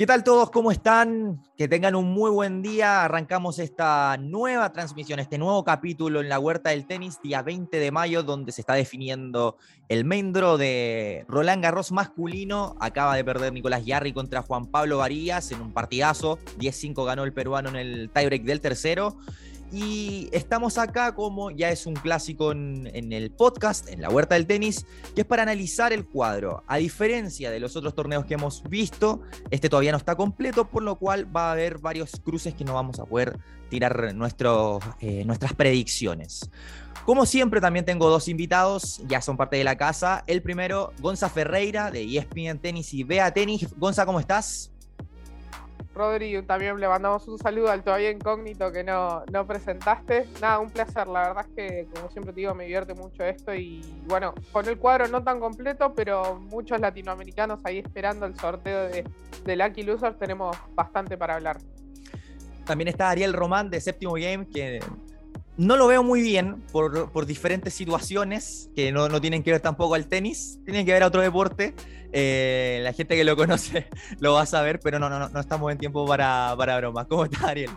¿Qué tal todos? ¿Cómo están? Que tengan un muy buen día. Arrancamos esta nueva transmisión, este nuevo capítulo en la Huerta del Tenis, día 20 de mayo, donde se está definiendo el main draw de Roland Garros masculino. Acaba de perder Nicolás Yarri contra Juan Pablo Varías en un partidazo. 10-5 ganó el peruano en el tiebreak del tercero. Y estamos acá como ya es un clásico en, el podcast, en la huerta del tenis, que es para analizar el cuadro. A diferencia de los otros torneos que hemos visto, este todavía no está completo, por lo cual va a haber varios cruces que no vamos a poder tirar eh, nuestras predicciones. Como siempre, también tengo dos invitados, ya son parte de la casa. El primero, Gonza Ferreira, de ESPN Tenis y Vea Tenis. Gonza, ¿cómo estás? Rodri, también le mandamos un saludo al todavía incógnito que no, no presentaste. Nada, un placer. La verdad es que, como siempre te digo, me divierte mucho esto. Y bueno, con el cuadro no tan completo, pero muchos latinoamericanos ahí esperando el sorteo de, de Lucky Losers, tenemos bastante para hablar. También está Ariel Román de Séptimo Game, que no lo veo muy bien por, diferentes situaciones que no, no, tienen que ver tampoco al tenis, tienen que ver a otro deporte. Eh, la gente que lo conoce lo va a saber, pero no, no, no estamos en tiempo para, para bromas. ¿Cómo está Ariel?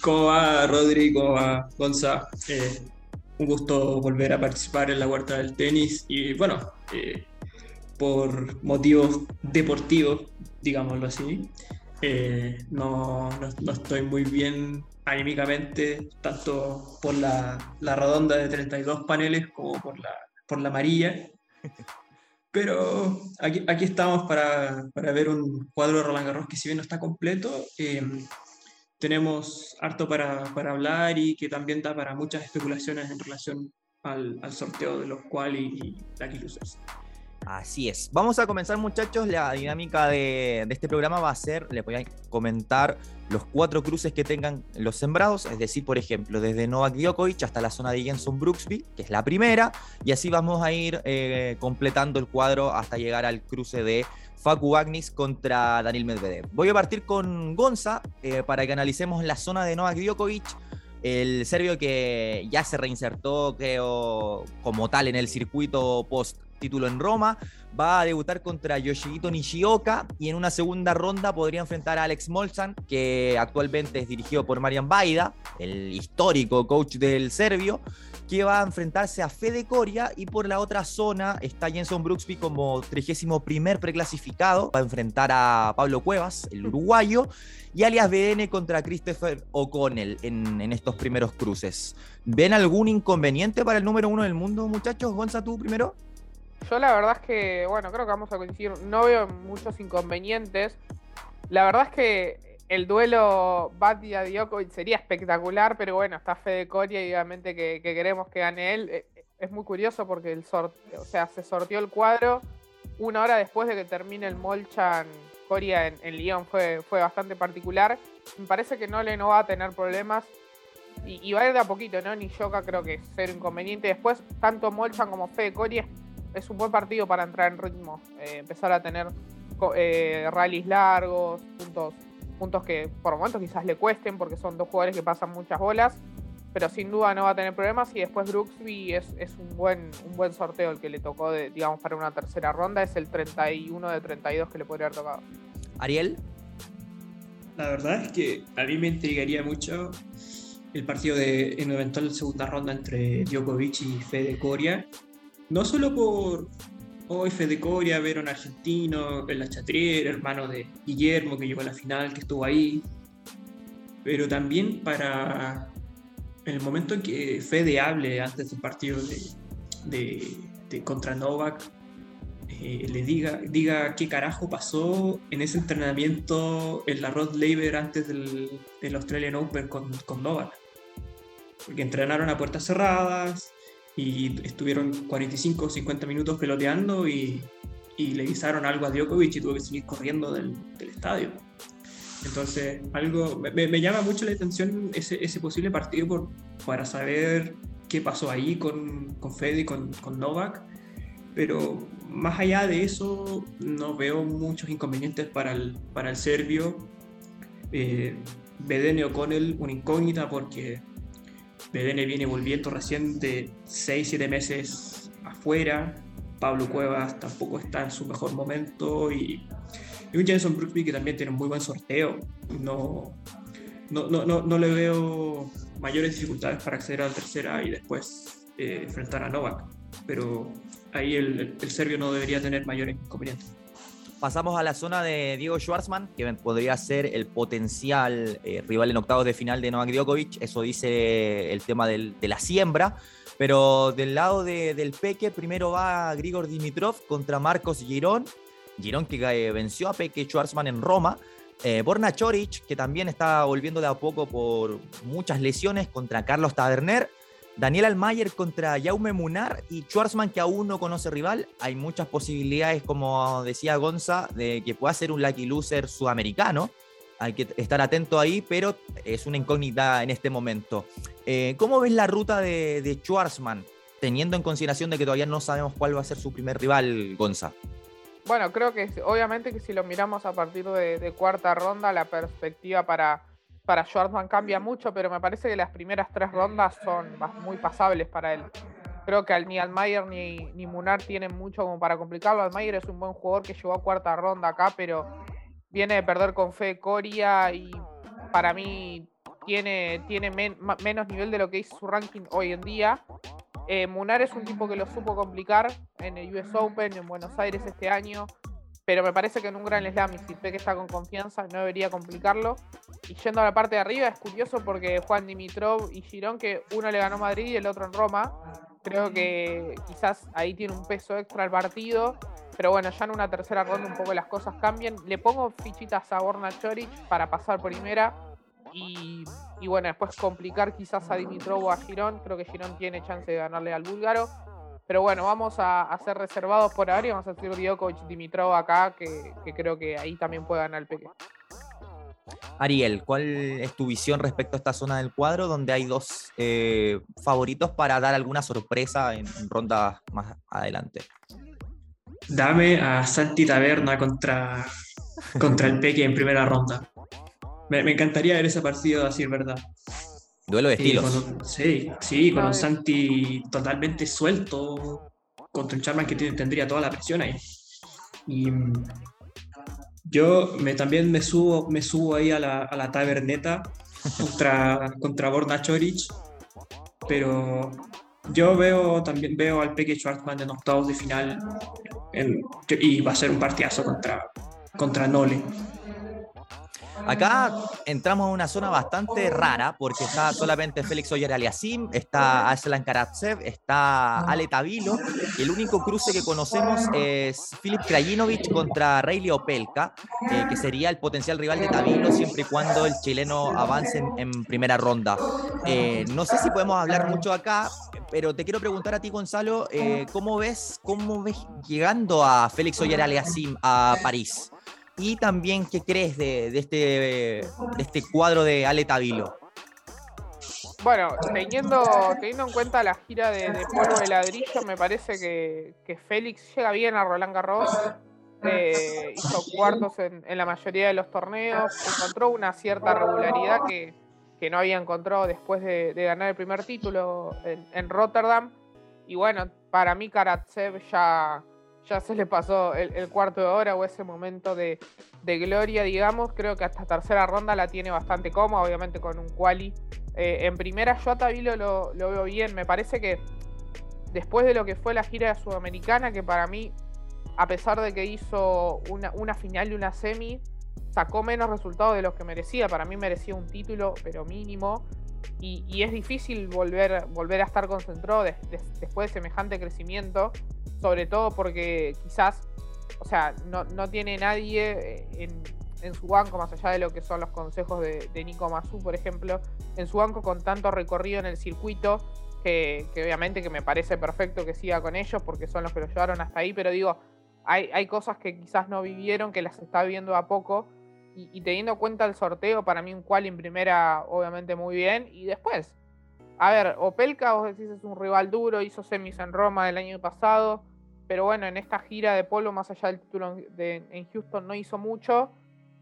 ¿Cómo va Rodri? ¿Cómo va Gonza? Eh, un gusto volver a participar en la huerta del tenis y bueno, eh, por motivos deportivos, digámoslo así, no, no, no estoy muy bien anímicamente, tanto por la, la, redonda de 32 paneles como por la, por la amarilla. Pero aquí, aquí estamos para, para, ver un cuadro de Roland Garros que si bien no está completo, eh, tenemos harto para, para, hablar y que también da para muchas especulaciones en relación al, al sorteo de los cual y, y Lucky Losers. Así es. Vamos a comenzar, muchachos. La dinámica de, este programa va a ser, les voy a comentar los cuatro cruces que tengan los sembrados, es decir, por ejemplo, desde Novak Djokovic hasta la zona de Jenson Brooksby, que es la primera, y así vamos a ir eh, completando el cuadro hasta llegar al cruce de Facu Agnis contra Daniel Medvedev. Voy a partir con Gonza eh, para que analicemos la zona de Novak Djokovic el serbio que ya se reinsertó, creo, como tal en el circuito post título en Roma, va a debutar contra Yoshihito Nishioka y en una segunda ronda podría enfrentar a Alex Molzan, que actualmente es dirigido por Marian Baida, el histórico coach del serbio, que va a enfrentarse a Fede Coria y por la otra zona está Jenson Brooksby como 31 primer preclasificado, va a enfrentar a Pablo Cuevas, el uruguayo, y alias BN contra Christopher O'Connell en, en, estos primeros cruces. ¿Ven algún inconveniente para el número uno del mundo, muchachos? Gonza, tú primero. Yo la verdad es que, bueno, creo que vamos a coincidir. No veo muchos inconvenientes. La verdad es que el duelo Batia Djokovic sería espectacular, pero bueno, está Fede Coria y obviamente que, queremos que gane él. Eh, es muy curioso porque el o sea, se sorteó el cuadro una hora después de que termine el Molchan Coria en, en Lyon. Fue, fue bastante particular. Me parece que Nole no va a tener problemas. Y, va a ir de a poquito, ¿no? Ni Yoka creo que es cero inconveniente. Después, tanto Molchan como Fede Coria es un buen partido para entrar en ritmo, eh, empezar a tener eh, rallies largos, puntos, puntos que por momentos quizás le cuesten porque son dos jugadores que pasan muchas bolas, pero sin duda no va a tener problemas y después Brooksby es, es un, buen, un buen sorteo el que le tocó, de, digamos, para una tercera ronda, es el 31 de 32 que le podría haber tocado. Ariel. La verdad es que a mí me intrigaría mucho el partido de, en eventual segunda ronda entre Djokovic y Fede Coria, no solo por hoy Fede Coria, ver un argentino, el Chatrier, hermano de Guillermo que llegó a la final, que estuvo ahí, pero también para el momento en que Fede hable antes del partido de, contra Novak, eh, le diga, diga qué carajo pasó en ese entrenamiento en la Rod Laver antes del, Australian Open con, con Novak. Porque entrenaron a puertas cerradas, y estuvieron 45 o 50 minutos peloteando y, y, le guisaron algo a Djokovic y tuvo que seguir corriendo del, del estadio. Entonces, algo me, me, llama mucho la atención ese, ese posible partido por, para saber qué pasó ahí con, con Fede y con, con, Novak. Pero más allá de eso, no veo muchos inconvenientes para el, para el serbio. Eh, Bedene O'Connell, una incógnita porque BDN viene volviendo recién de 6-7 meses afuera. Pablo Cuevas tampoco está en su mejor momento y, y un Jenson Brooksby que también tiene un muy buen sorteo. No, no, no, no, no le veo mayores dificultades para acceder a la tercera y después eh, enfrentar a Novak. Pero ahí el, el, serbio no debería tener mayores inconvenientes. Pasamos a la zona de Diego Schwartzman, que podría ser el potencial eh, rival en octavos de final de Novak Djokovic. Eso dice el tema de la siembra. Pero del lado de, del Peque, primero va Grigor Dimitrov contra Marcos Girón. Girón que eh, venció a Peque Schwarzman en Roma. Eh, Borna Choric, que también está volviendo de a poco por muchas lesiones contra Carlos Taberner. Daniel Almayer contra Jaume Munar y Schwarzman que aún no conoce rival. Hay muchas posibilidades, como decía Gonza, de que pueda ser un lucky loser sudamericano. Hay que estar atento ahí, pero es una incógnita en este momento. Eh, ¿Cómo ves la ruta de, de Schwarzman, teniendo en consideración de que todavía no sabemos cuál va a ser su primer rival, Gonza? Bueno, creo que obviamente que si lo miramos a partir de, cuarta ronda, la perspectiva para, para Schwartzman cambia mucho, pero me parece que las primeras tres rondas son muy pasables para él. Creo que ni Almayer ni, ni Munar tienen mucho como para complicarlo. Almayer es un buen jugador que llegó a cuarta ronda acá, pero viene de perder con Fe Coria y para mí tiene, tiene menos nivel de lo que hizo su ranking hoy en día. Eh, Munar es un tipo que lo supo complicar en el US Open en Buenos Aires este año, pero me parece que en un gran slam, y si que está con confianza, no debería complicarlo. Y yendo a la parte de arriba, es curioso porque Juan Dimitrov y Girón, que uno le ganó Madrid y el otro en Roma, creo que quizás ahí tiene un peso extra el partido. Pero bueno, ya en una tercera ronda un poco las cosas cambian. Le pongo fichitas a Borna Choric para pasar primera y, bueno, después complicar quizás a Dimitrov o a Girón. Creo que Girón tiene chance de ganarle al búlgaro. Pero bueno, vamos a, ser reservados por ahora y vamos a decir Djokovic Dimitrov acá, que, creo que ahí también puede ganar el Peque. Ariel, ¿cuál es tu visión respecto a esta zona del cuadro donde hay dos eh, favoritos para dar alguna sorpresa en, ronda más adelante? Dame a Santi Taberna contra, contra el Peque en primera ronda. Me, encantaría ver ese partido, a decir verdad. Duelo de estilos. sí, sí, con un Santi totalmente suelto contra un Charman que tendría toda la presión ahí. Y mm, yo me, también me subo, me subo ahí a la, a la taberneta contra, contra Borna Choric, pero yo veo también veo al Peque Schwartzman en octavos de final y va a ser un partidazo contra, contra Nole. Acá entramos a una zona bastante rara porque está solamente Félix Oyer Aliasim, está Aslan Karatsev, está Ale Tavilo y el único cruce que conocemos es Filip Krajinovic contra Rayleigh Opelka, eh, que sería el potencial rival de Tavilo siempre y cuando el chileno avance en, primera ronda. Eh, no sé si podemos hablar mucho acá, pero te quiero preguntar a ti, Gonzalo, eh, ¿cómo ves, cómo ves llegando a Félix Oyer Aliasim a París? Y también, ¿qué crees de, este, este cuadro de Ale Tavilo? Bueno, teniendo, teniendo en cuenta la gira de, polvo de ladrillo, me parece que, Félix llega bien a Roland Garros. Eh, hizo cuartos en, la mayoría de los torneos, encontró una cierta regularidad que, no había encontrado después de, ganar el primer título en, en, Rotterdam. Y bueno, para mí Karatsev ya, ya se le pasó el, cuarto de hora o ese momento de, gloria, digamos. Creo que hasta tercera ronda la tiene bastante cómoda, obviamente con un quali. Eh, en primera, yo a Tavilo lo, veo bien. Me parece que después de lo que fue la gira sudamericana, que para mí, a pesar de que hizo una, final y una semi, sacó menos resultados de los que merecía. Para mí merecía un título, pero mínimo. Y, es difícil volver, volver a estar concentrado después de semejante crecimiento sobre todo porque quizás, o sea, no, tiene nadie eh, en, su banco, más allá de lo que son los consejos de, Nico Mazú, por ejemplo, en su banco con tanto recorrido en el circuito, que, obviamente que me parece perfecto que siga con ellos, porque son los que lo llevaron hasta ahí, pero digo, hay, hay cosas que quizás no vivieron, que las está viendo a poco, y, teniendo en cuenta el sorteo, para mí un cual en primera, obviamente muy bien, y después, a ver, Opelka, vos decís, es un rival duro, hizo semis en Roma el año pasado, pero bueno, en esta gira de polo, más allá del título en Houston, no hizo mucho.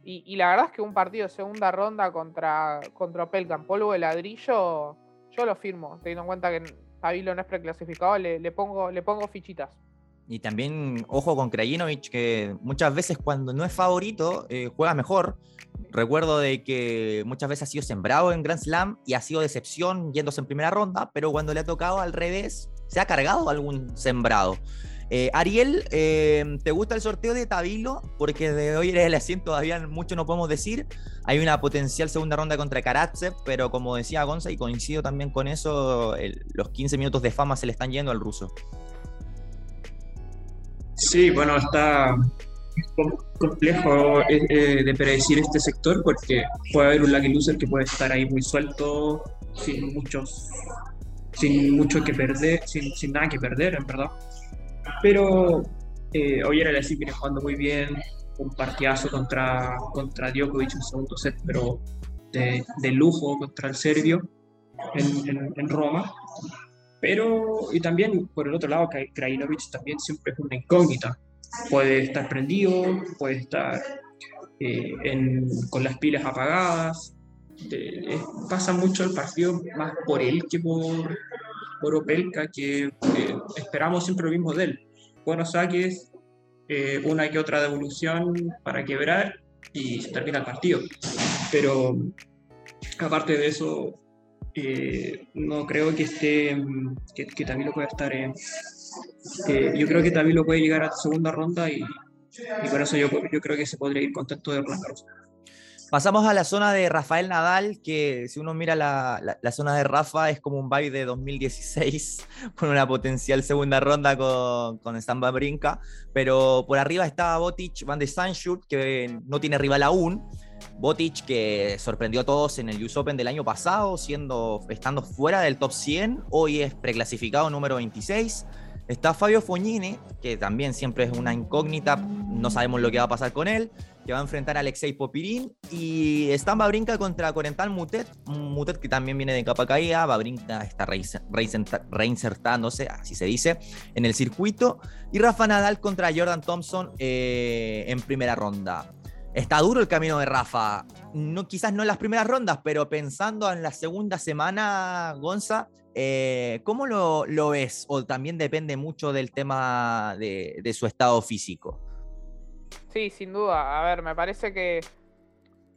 Y, la verdad es que un partido de segunda ronda contra, contra Pelkan, polvo de ladrillo, yo lo firmo, teniendo en cuenta que Tavilo no es preclasificado, le, le, pongo, le pongo fichitas. Y también, ojo con Krajinovic, que muchas veces cuando no es favorito, eh, juega mejor. Recuerdo de que muchas veces ha sido sembrado en Grand Slam y ha sido decepción yéndose en primera ronda, pero cuando le ha tocado al revés, se ha cargado algún sembrado. Eh, Ariel, eh, ¿te gusta el sorteo de Tabilo? Porque de hoy eres el asiento, todavía mucho no podemos decir. Hay una potencial segunda ronda contra Karatsev, pero como decía Gonza, y coincido también con eso, los 15 minutos de fama se le están yendo al ruso. Sí, bueno, está complejo eh, eh, de predecir este sector porque puede haber un lucky loser que puede estar ahí muy suelto, sin muchos, sin mucho que perder, sin, sin nada que perder, en verdad. Pero eh, hoy era el así viene jugando muy bien, un partidazo contra, contra Djokovic en segundo set, pero de, de lujo contra el serbio en, en, Roma. Pero, y también por el otro lado, Krajinovic también siempre es una incógnita. Puede estar prendido, puede estar eh, con las pilas apagadas. pasa mucho el partido más por él que por, por Opelka, que esperamos siempre lo mismo de él. Buenos saques, eh, una que otra devolución para quebrar y se termina el partido. Pero aparte de eso, eh, no creo que esté, que, que lo pueda estar en... Eh, yo creo que lo puede llegar a la segunda ronda y, y por eso yo, yo creo que se podría ir contento de Roland Garros. Pasamos a la zona de Rafael Nadal, que si uno mira la, zona de Rafa es como un baile de 2016, con una potencial segunda ronda con, con Stamba Brinca, pero por arriba está Botic Van de Sanschut, que no tiene rival aún. Botic que sorprendió a todos en el US Open del año pasado, siendo, estando fuera del top 100, hoy es preclasificado número 26. Está Fabio Fognini, que también siempre es una incógnita, no sabemos lo que va a pasar con él que va a enfrentar a Alexei Popirín. Y está Babrinka contra Corental Mutet, Mutet que también viene de capa caída. Babrinka está reinsertándose, así se dice, en el circuito. Y Rafa Nadal contra Jordan Thompson eh, en primera ronda. Está duro el camino de Rafa. No, quizás no en las primeras rondas, pero pensando en la segunda semana, Gonza, eh, ¿cómo lo, ves? O también depende mucho del tema de su estado físico. Sí, sin duda. A ver, me parece que,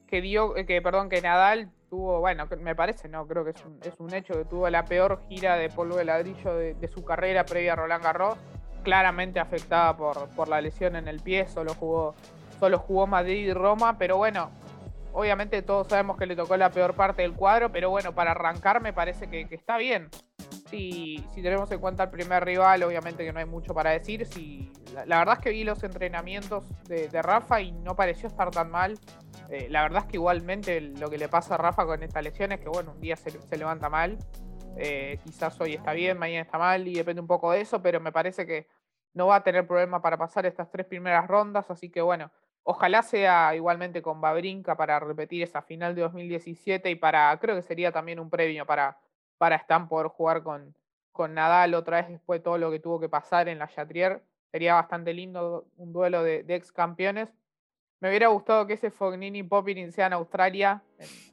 que dio, que perdón, que Nadal tuvo, bueno, me parece, no, creo que es un, es un hecho que tuvo la peor gira de polvo de ladrillo de, su carrera previa a Roland Garros, claramente afectada por, por la lesión en el pie, solo jugó, solo jugó Madrid y Roma, pero bueno, obviamente todos sabemos que le tocó la peor parte del cuadro, pero bueno, para arrancar me parece que, está bien si, si tenemos en cuenta el primer rival, obviamente que no hay mucho para decir. Si, la, verdad es que vi los entrenamientos de, Rafa y no pareció estar tan mal. Eh, la verdad es que igualmente lo que le pasa a Rafa con esta lesión es que, bueno, un día se, levanta mal. Eh, quizás hoy está bien, mañana está mal y depende un poco de eso, pero me parece que no va a tener problema para pasar estas tres primeras rondas. Así que, bueno, ojalá sea igualmente con Babrinka para repetir esa final de 2017 y para, creo que sería también un premio para para Stan poder jugar con, con Nadal otra vez después de todo lo que tuvo que pasar en la Chatrier. Sería bastante lindo un duelo de, ex campeones. Me hubiera gustado que ese Fognini Popirin sea en Australia,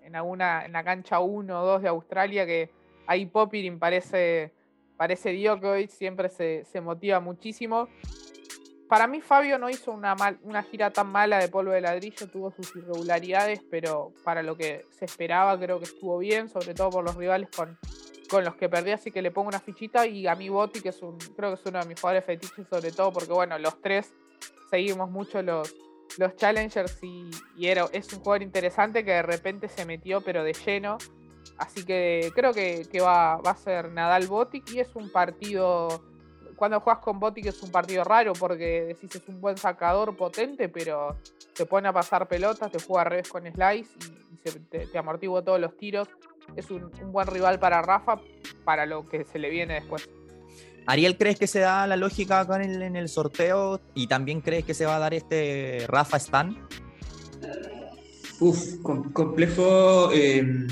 en, alguna, en la cancha 1 o 2 de Australia, que ahí Popirin parece, parece Djokovic, siempre se, se motiva muchísimo. Para mí Fabio no hizo una, una gira tan mala de polvo de ladrillo, tuvo sus irregularidades, pero para lo que se esperaba creo que estuvo bien, sobre todo por los rivales con, los que perdí, así que le pongo una fichita y a mí Botti, que es un, creo que es uno de mis jugadores fetiches, sobre todo porque bueno, los tres seguimos mucho los, challengers y, es un jugador interesante que de repente se metió pero de lleno. Así que creo que, va, va, a ser Nadal Botic y es un partido cuando juegas con Botic es un partido raro porque decís es un buen sacador potente, pero te pone a pasar pelotas, te juega al revés con slice y, te, te, amortigua todos los tiros. Es un, buen rival para Rafa para lo que se le viene después. Ariel, ¿crees que se da la lógica acá en el, sorteo? ¿Y también crees que se va a dar este Rafa Stan? Uf, complejo. Eh,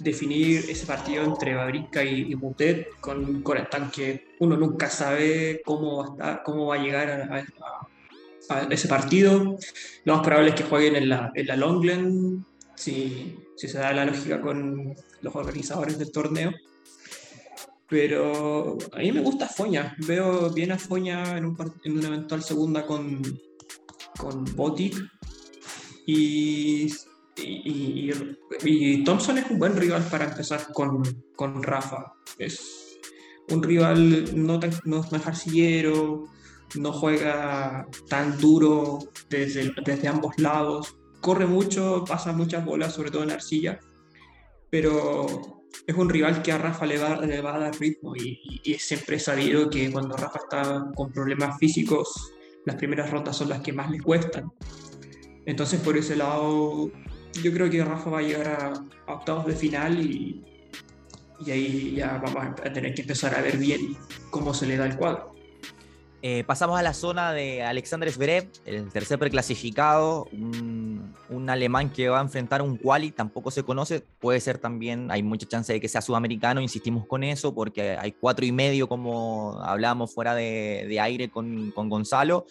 definir ese partido entre Babrinka y, Mutet con, el tanque. Uno nunca sabe cómo va a, llegar a, ese partido. Lo más probable es que jueguen en la, en la Longland, si, se da la lógica con los organizadores del torneo. Pero a mí me gusta Foña. Veo bien a Foña en, un, una eventual segunda con, con Botic. Y, y, y, Thompson es un buen rival para empezar con, con Rafa. Es un rival no, tan, no, no es arcillero, no juega tan duro desde, desde ambos lados, corre mucho, pasa muchas bolas, sobre todo en la arcilla, pero es un rival que a Rafa le va, le va a dar ritmo y, y, siempre he sabido que cuando Rafa está con problemas físicos, las primeras rondas son las que más le cuestan. Entonces por ese lado, yo creo que Rafa va a llegar a, octavos de final y, y ahí ya vamos a tener que empezar a ver bien cómo se le da el cuadro. Eh, pasamos a la zona de Alexander Zverev, el tercer preclasificado, un, un, alemán que va a enfrentar un quali, tampoco se conoce, puede ser también, hay mucha chance de que sea sudamericano, insistimos con eso, porque hay cuatro y medio, como hablábamos fuera de, de aire con, con Gonzalo.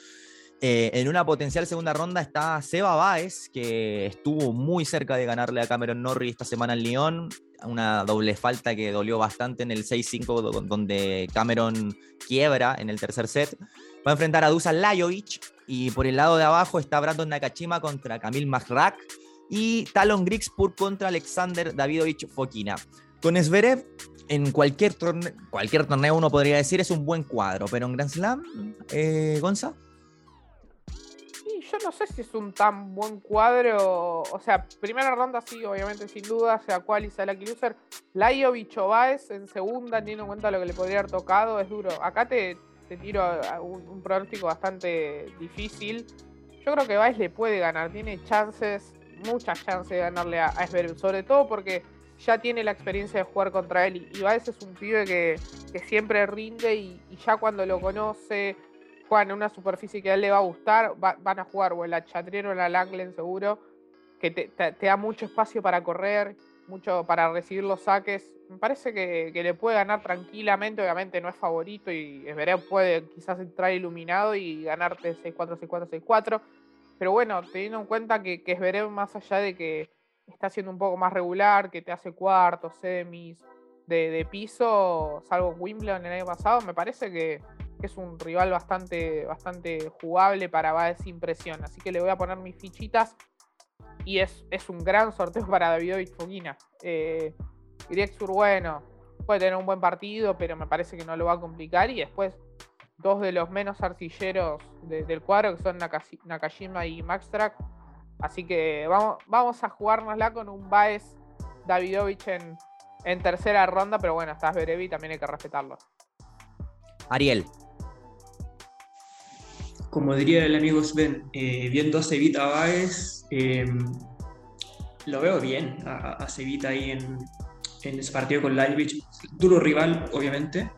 Eh, en una potencial segunda ronda está Seba Baez, que estuvo muy cerca de ganarle a Cameron Norrie esta semana en Lyon una doble falta que dolió bastante en el 6-5, donde Cameron quiebra en el tercer set. Va a enfrentar a Dusan Lajovic y por el lado de abajo está Brandon Nakashima contra Kamil Majrak y Talon Grigspur contra Alexander Davidovich Fokina. Con Zverev, en cualquier, cualquier torneo uno podría decir es un buen cuadro, pero en Grand Slam, eh, Gonza yo no sé si es un tan buen cuadro. O sea, primera ronda sí, obviamente, sin duda, sea cual y sea la loser. Lajovic o Baez en segunda, teniendo en cuenta lo que le podría haber tocado, es duro. Acá te, te tiro un, pronóstico bastante difícil. Yo creo que Baez le puede ganar, tiene chances, muchas chances de ganarle a, a sobre todo porque ya tiene la experiencia de jugar contra él. Y, Baez es un pibe que, que siempre rinde y, y ya cuando lo conoce en una superficie que a él le va a gustar, van a jugar o en la Chatrier o en la Langlen seguro, que te, da mucho espacio para correr, mucho para recibir los saques. Me parece que, le puede ganar tranquilamente, obviamente no es favorito y Esbereo puede quizás entrar iluminado y ganarte 6-4, 6-4, 6-4. Pero bueno, teniendo en cuenta que, que más allá de que está siendo un poco más regular, que te hace cuartos, semis, de, de piso, salvo Wimbledon el año pasado, me parece que, que es un rival bastante, bastante jugable para Baez impresión. Así que le voy a poner mis fichitas. Y es, es un gran sorteo para Davidovich Fokina. Eh, Sur, bueno, puede tener un buen partido, pero me parece que no lo va a complicar. Y después, dos de los menos artilleros del cuadro, que son Nakashima y Maxtrack. Así que vamos, vamos a jugárnosla con un Baez Davidovich en, en tercera ronda, pero bueno, estás Berevi, también hay que respetarlo. Ariel como diría el amigo Sven, eh, viendo a Cevita Báez, em, lo veo bien a, a Cevita ahí en, en, ese partido con Lajvich. Duro rival, obviamente,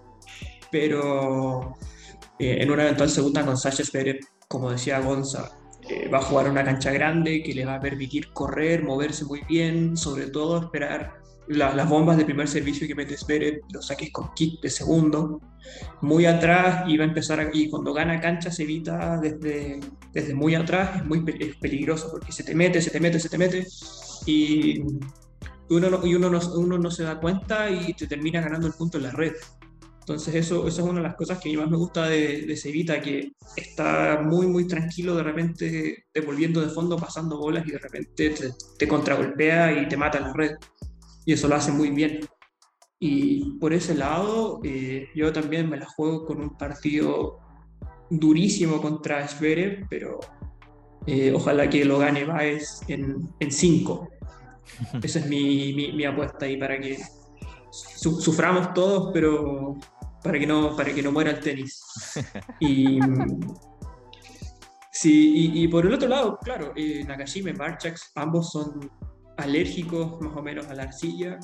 pero eh, en una eventual segunda con Sánchez Pérez, como decía Gonza, eh, va a jugar una cancha grande que le va a permitir correr, moverse muy bien, sobre todo esperar las bombas de primer servicio que mete Zverev, los saques con kick de segundo, muy atrás y a empezar y cuando gana cancha se evita desde, desde muy atrás, es muy peligroso porque se te mete, se te mete, se te mete y uno no, y uno no, uno no se da cuenta y te termina ganando el punto en la red. Entonces eso, eso es una de las cosas que a mí más me gusta de, de Cevita, que está muy, muy tranquilo de repente devolviendo de fondo, pasando bolas y de repente te, te contragolpea y te mata en la red y eso lo hace muy bien. Y por ese lado, eh, yo también me la juego con un partido durísimo contra Zverev, pero eh, ojalá que lo gane Baez en 5. Esa es mi, mi, apuesta ahí para que suframos todos, pero para que no, para que no muera el tenis. Y, sí, y, por el otro lado, claro, eh, Nakashima y Marchax, ambos son alérgicos más o menos a la arcilla.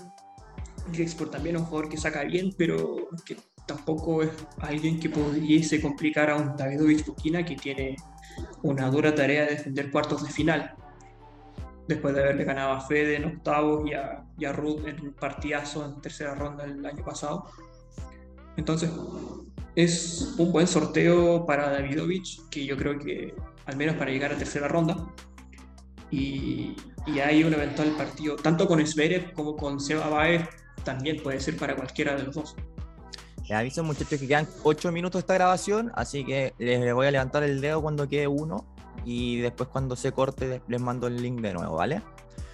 Grexport también es un jugador que saca bien, pero que tampoco es alguien que pudiese complicar a un Davidovich Fukina que tiene una dura tarea de defender cuartos de final. Después de haberle ganado a Fede en octavos y a, y a Ruth en un partidazo en tercera ronda el año pasado. Entonces, es un buen sorteo para Davidovich, que yo creo que al menos para llegar a tercera ronda. Y, y hay un eventual partido, tanto con Zverev como con Seba Baez, también puede ser para cualquiera de los dos. Les aviso muchachos que quedan 8 minutos de esta grabación, así que les voy a levantar el dedo cuando quede uno y después cuando se corte les mando el link de nuevo, ¿vale?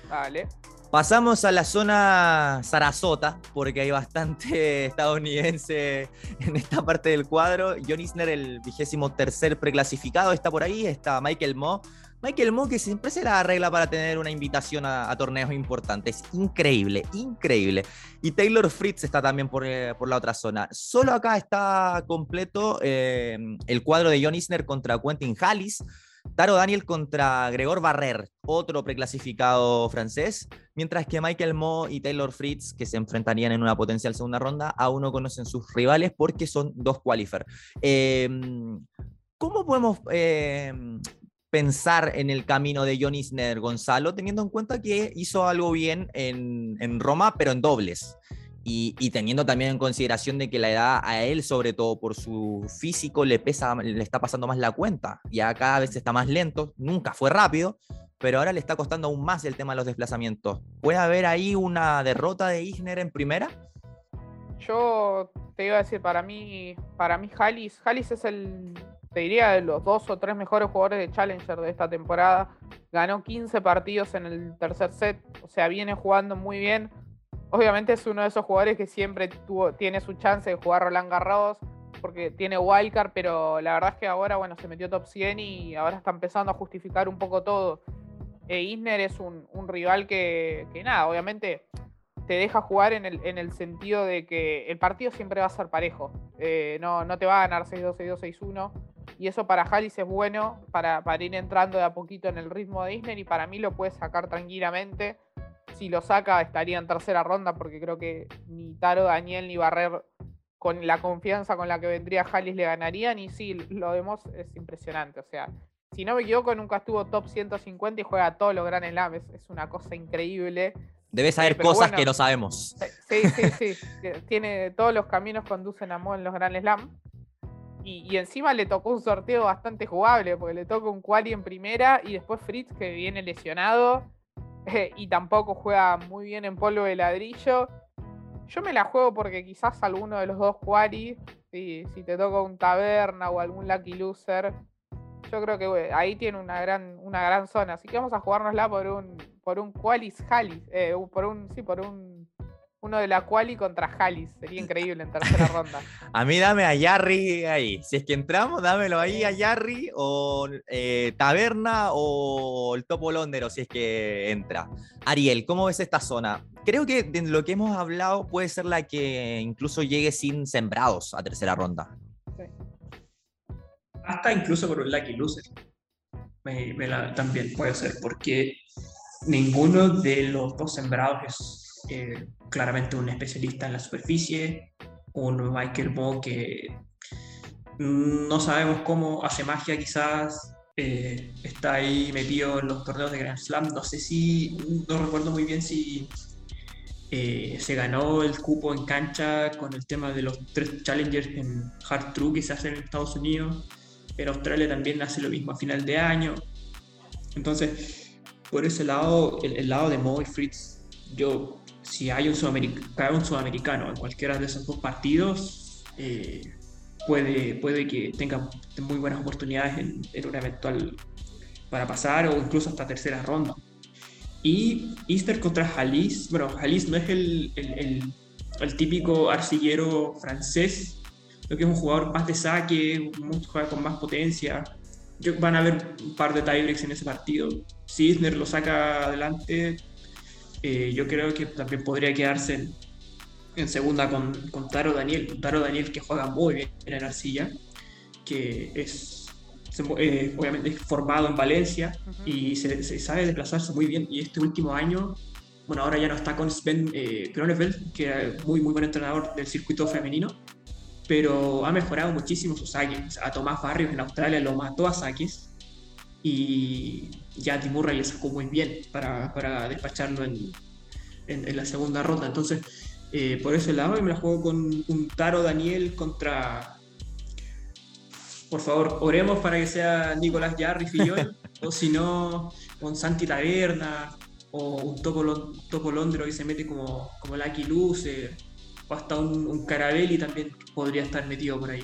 Vale. Pasamos a la zona Sarasota, porque hay bastante estadounidense en esta parte del cuadro. John Isner, el vigésimo tercer preclasificado, está por ahí. Está Michael Mo. Michael Mo, que siempre se la arregla para tener una invitación a, torneos importantes. Increíble, increíble. Y Taylor Fritz está también por, eh, por la otra zona. Solo acá está completo eh, el cuadro de John Isner contra Quentin Hallis. Taro Daniel contra Gregor Barrer, otro preclasificado francés, mientras que Michael Mo y Taylor Fritz, que se enfrentarían en una potencial segunda ronda, aún no conocen sus rivales porque son dos qualifier. Em, ¿Cómo podemos em, pensar en el camino de John Isner Gonzalo, teniendo en cuenta que hizo algo bien en, en Roma, pero en dobles? Y, teniendo también en consideración de que la edad a él, sobre todo por su físico, le pesa, le está pasando más la cuenta. Ya cada vez está más lento, nunca fue rápido, pero ahora le está costando aún más el tema de los desplazamientos. ¿Puede haber ahí una derrota de Isner en primera? Yo te iba a decir, para mí, para mí Halis, Halis es el, te diría, de los dos o tres mejores jugadores de Challenger de esta temporada. Ganó 15 partidos en el tercer set, o sea, viene jugando muy bien obviamente es uno de esos jugadores que siempre tuvo, tiene su chance de jugar Roland Garros porque tiene wildcard, pero la verdad es que ahora, bueno, se metió top 100 y ahora está empezando a justificar un poco todo. E Isner es un, rival que, nada, obviamente te deja jugar en el, en el, sentido de que el partido siempre va a ser parejo. Eh, no, no te va a ganar 6-2, 6-2, 6-1. Y eso para Halis es bueno para, para, ir entrando de a poquito en el ritmo de Isner y para mí lo puede sacar tranquilamente si lo saca estaría en tercera ronda porque creo que ni Taro, Daniel ni Barrer con la confianza con la que vendría Halis le ganarían y sí, lo vemos, es impresionante. O sea, si no me equivoco, nunca estuvo top 150 y juega todos los Grand Slam. Es, una cosa increíble. Debe saber eh, cosas que no sabemos. Sí, sí, sí. Tiene, todos los caminos conducen a Mo en los Grand Slam. Y, y, encima le tocó un sorteo bastante jugable, porque le toca un quali en primera y después Fritz que viene lesionado y tampoco juega muy bien en polvo de ladrillo. Yo me la juego porque quizás alguno de los dos Quari, si, si te toca un Taberna o algún Lucky Loser, yo creo que ahí tiene una gran, una gran zona. Así que vamos a jugárnosla por un, por un Qualis Halis, eh, por un, sí, por un uno de la Quali contra Halis. Sería increíble en tercera ronda. A mí dame a Yarry ahí. Si es que entramos, dámelo ahí a Yarry o eh, Taberna o el Topo Londero, si es que entra. Ariel, ¿cómo ves esta zona? Creo que de lo que hemos hablado puede ser la que incluso llegue sin sembrados a tercera ronda. Hasta incluso por un Lucky Loser. también puede ser, porque ninguno de los dos sembrados es eh, claramente un especialista en la superficie, un Michael Mo que no sabemos cómo hace magia quizás, eh, está ahí metido en los torneos de Grand Slam, no sé si, no recuerdo muy bien si eh, se ganó el cupo en cancha con el tema de los tres challengers en Hard True que se hacen en Estados Unidos, en Australia también hace lo mismo a final de año, entonces por ese lado, el, lado de Mo y Fritz, yo si hay un, sudamericano, un sudamericano en cualquiera de esos dos partidos, eh, puede, puede que tenga muy buenas oportunidades en, en eventual para pasar o incluso hasta tercera ronda. Y Easter contra Jalis, bueno, Jalis no es el, el, el, típico arcillero francés, lo que es un jugador más de saque, un jugador con más potencia. Van a haber un par de tiebreaks en ese partido. Si Isner lo saca adelante, eh, yo creo que también podría quedarse en, segunda con, con, Taro Daniel. Taro Daniel que juega muy bien en arcilla, que es eh, obviamente formado en Valencia y se, sabe desplazarse muy bien. Y este último año, bueno, ahora ya no está con Sven eh, Kronefeld, que era muy, muy buen entrenador del circuito femenino, pero ha mejorado muchísimo sus saques. A Tomás Barrios en Australia lo mató a saques y ya Timurra le sacó muy bien para, para despacharlo en, en, la segunda ronda. Entonces, eh, por ese lado, me la juego con un Taro Daniel contra. Por favor, oremos para que sea Nicolás Jarry Fillol, o si no, con Santi Taberna, o un Topo, Topo Londro que se mete como, como Lucky Luce. O hasta un, un Carabelli también podría estar metido por ahí.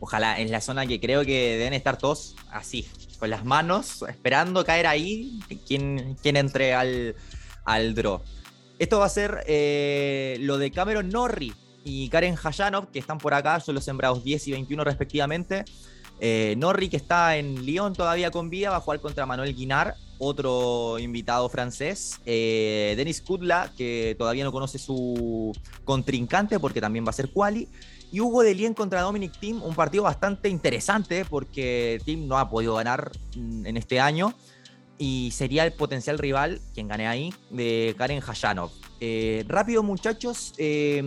Ojalá, en la zona que creo que deben estar todos así, con las manos, esperando caer ahí, quien, quien entre al, al draw. Esto va a ser eh, lo de Cameron Norrie y Karen Hayanov, que están por acá, son los sembrados 10 y 21 respectivamente. Eh, Norrie, que está en Lyon todavía con vida, va a jugar contra Manuel Guinar, otro invitado francés. Eh, Denis Kudla, que todavía no conoce su contrincante porque también va a ser quali. Y Hugo de Lien contra Dominic Team, un partido bastante interesante porque Team no ha podido ganar en este año y sería el potencial rival, quien gane ahí, de Karen Hayanov. Eh, rápido muchachos, eh,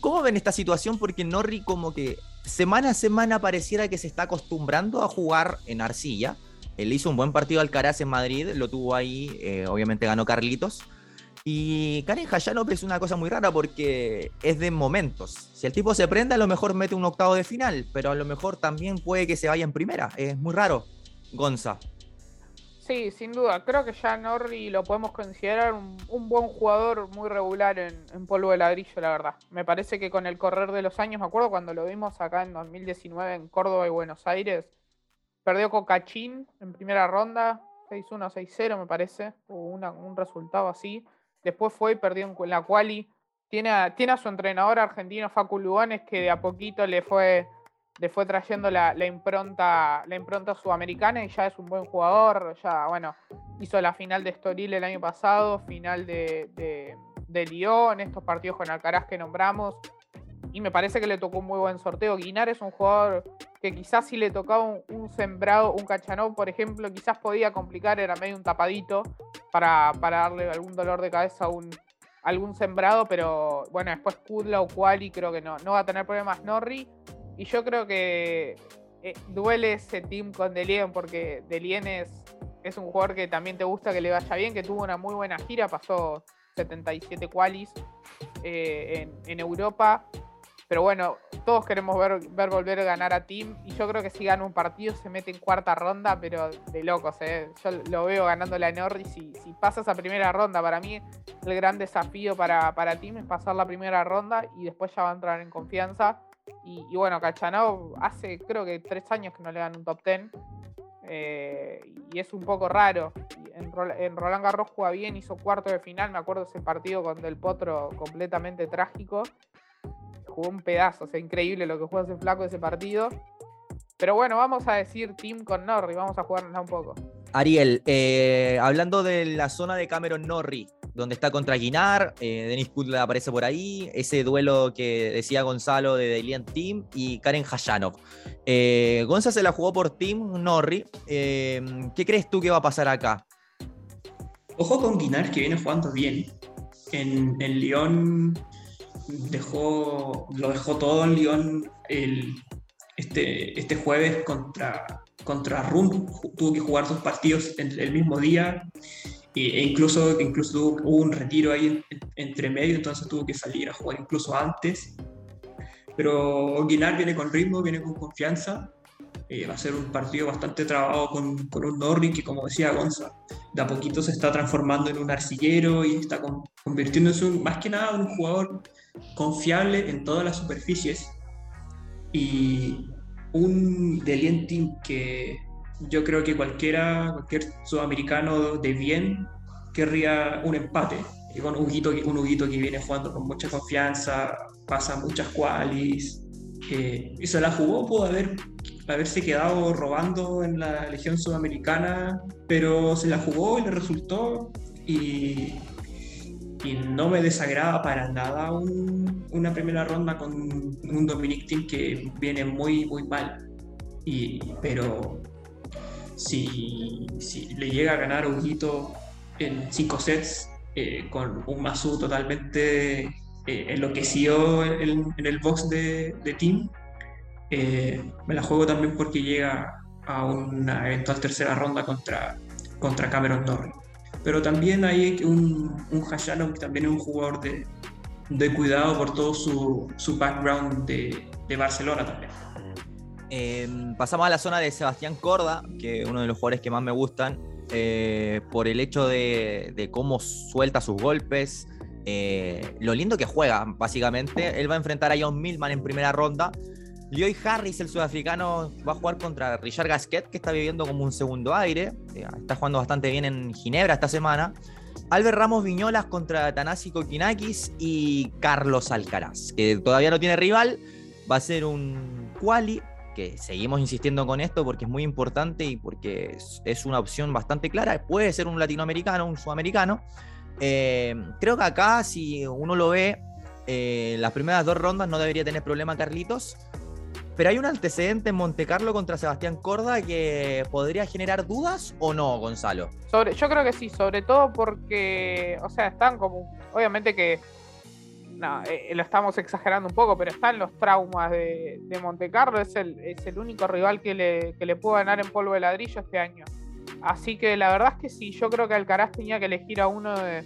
¿cómo ven esta situación? Porque Norri como que semana a semana pareciera que se está acostumbrando a jugar en arcilla. Él hizo un buen partido Alcaraz en Madrid, lo tuvo ahí, eh, obviamente ganó Carlitos. Y Karen Hayanov es una cosa muy rara porque es de momentos. Si el tipo se prende, a lo mejor mete un octavo de final, pero a lo mejor también puede que se vaya en primera. Es muy raro. Gonza. Sí, sin duda. Creo que ya Norri lo podemos considerar un, buen jugador muy regular en, en, polvo de ladrillo, la verdad. Me parece que con el correr de los años, me acuerdo cuando lo vimos acá en 2019 en Córdoba y Buenos Aires, perdió con Cachín en primera ronda, 6-1, 6-0 me parece, o un resultado así. Después fue y perdió en la quali. Tiene a, tiene su entrenador argentino, Facu Lugones, que de a poquito le fue, le fue trayendo la, la, impronta, la impronta sudamericana y ya es un buen jugador. Ya, bueno, hizo la final de Estoril el año pasado, final de, de, de Lyon, estos partidos con Alcaraz que nombramos. Y me parece que le tocó un muy buen sorteo. Guinar es un jugador que quizás si le tocaba un, sembrado, un cachanó, por ejemplo, quizás podía complicar, era medio un tapadito para, para darle algún dolor de cabeza a un, algún sembrado, pero bueno, después Kudla o Quali creo que no, no va a tener problemas Norri. Y yo creo que eh, duele ese team con Delien porque Delien es, es un jugador que también te gusta que le vaya bien, que tuvo una muy buena gira, pasó 77 qualis eh, en, en Europa. Pero bueno, todos queremos ver, ver, volver a ganar a Team. Y yo creo que si gana un partido se mete en cuarta ronda, pero de locos. ¿eh? Yo lo veo ganándole a Norris. Si, si pasa esa primera ronda, para mí el gran desafío para, para Team es pasar la primera ronda y después ya va a entrar en confianza. Y, y bueno, Cachanov hace creo que tres años que no le dan un top ten. Eh, y es un poco raro. En, en, Roland Garros juega bien, hizo cuarto de final. Me acuerdo ese partido con Del Potro completamente trágico jugó un pedazo, o sea, increíble lo que juega ese flaco de ese partido. Pero bueno, vamos a decir team con Norri, vamos a jugarnos un poco. Ariel, eh, hablando de la zona de Cameron Norrie, donde está contra Guinar, eh, Denis Kudla aparece por ahí, ese duelo que decía Gonzalo de Delian Team y Karen Hayanov. Eh, Gonza se la jugó por Team Norrie. Eh, ¿Qué crees tú que va a pasar acá? Ojo con Guinar que viene jugando bien. En, en Lyon dejó, lo dejó todo en Lyon el, este, este jueves contra, contra Rum. Tuvo que jugar dos partidos en el mismo día e incluso, incluso hubo un retiro ahí entre medio, entonces tuvo que salir a jugar incluso antes. Pero Guinar viene con ritmo, viene con confianza. Eh, va a ser un partido bastante trabado con, con, un Norri que, como decía Gonza, de a poquito se está transformando en un arcillero y está con, convirtiéndose un, más que nada en un jugador confiable en todas las superficies. Y un Delien Team que yo creo que cualquiera, cualquier sudamericano de bien querría un empate. Y con un Huguito, un Huguito que viene jugando con mucha confianza, pasa muchas qualis, eh, y se la jugó, pudo haber, haberse quedado robando en la Legión Sudamericana, pero se la jugó y le resultó. Y, y no me desagrada para nada un, una primera ronda con un Dominic Team que viene muy, muy mal. Y, pero si, si le llega a ganar a Huguito en cinco sets eh, con un Masu totalmente eh, enloqueció en, en, el box de, de Team, eh, me la juego también porque llega a una eventual tercera ronda contra, contra Cameron Norrie. Pero también hay un, un que también es un jugador de, de cuidado por todo su, su background de, de Barcelona también. Eh, pasamos a la zona de Sebastián Corda, que es uno de los jugadores que más me gustan, eh, por el hecho de, de, cómo suelta sus golpes, eh, lo lindo que juega, básicamente. Él va a enfrentar a John Millman en primera ronda. Lloyd Harris, el sudafricano, va a jugar contra Richard Gasquet, que está viviendo como un segundo aire. Eh, está jugando bastante bien en Ginebra esta semana. Albert Ramos Viñolas contra Tanasi Kokinakis y Carlos Alcaraz, que todavía no tiene rival. Va a ser un quali, que seguimos insistiendo con esto porque es muy importante y porque es, una opción bastante clara. Puede ser un latinoamericano, un sudamericano. Eh, creo que acá, si uno lo ve, eh, las primeras dos rondas no debería tener problema Carlitos. Pero hay un antecedente en Monte Carlo contra Sebastián Corda que podría generar dudas o no, Gonzalo. Sobre, yo creo que sí, sobre todo porque, o sea, están como, obviamente que, no, eh, lo estamos exagerando un poco, pero están los traumas de, Monte Carlo, es el, es el único rival que le, que le pudo ganar en polvo de ladrillo este año. Así que la verdad es que sí, yo creo que Alcaraz tenía que elegir a uno de,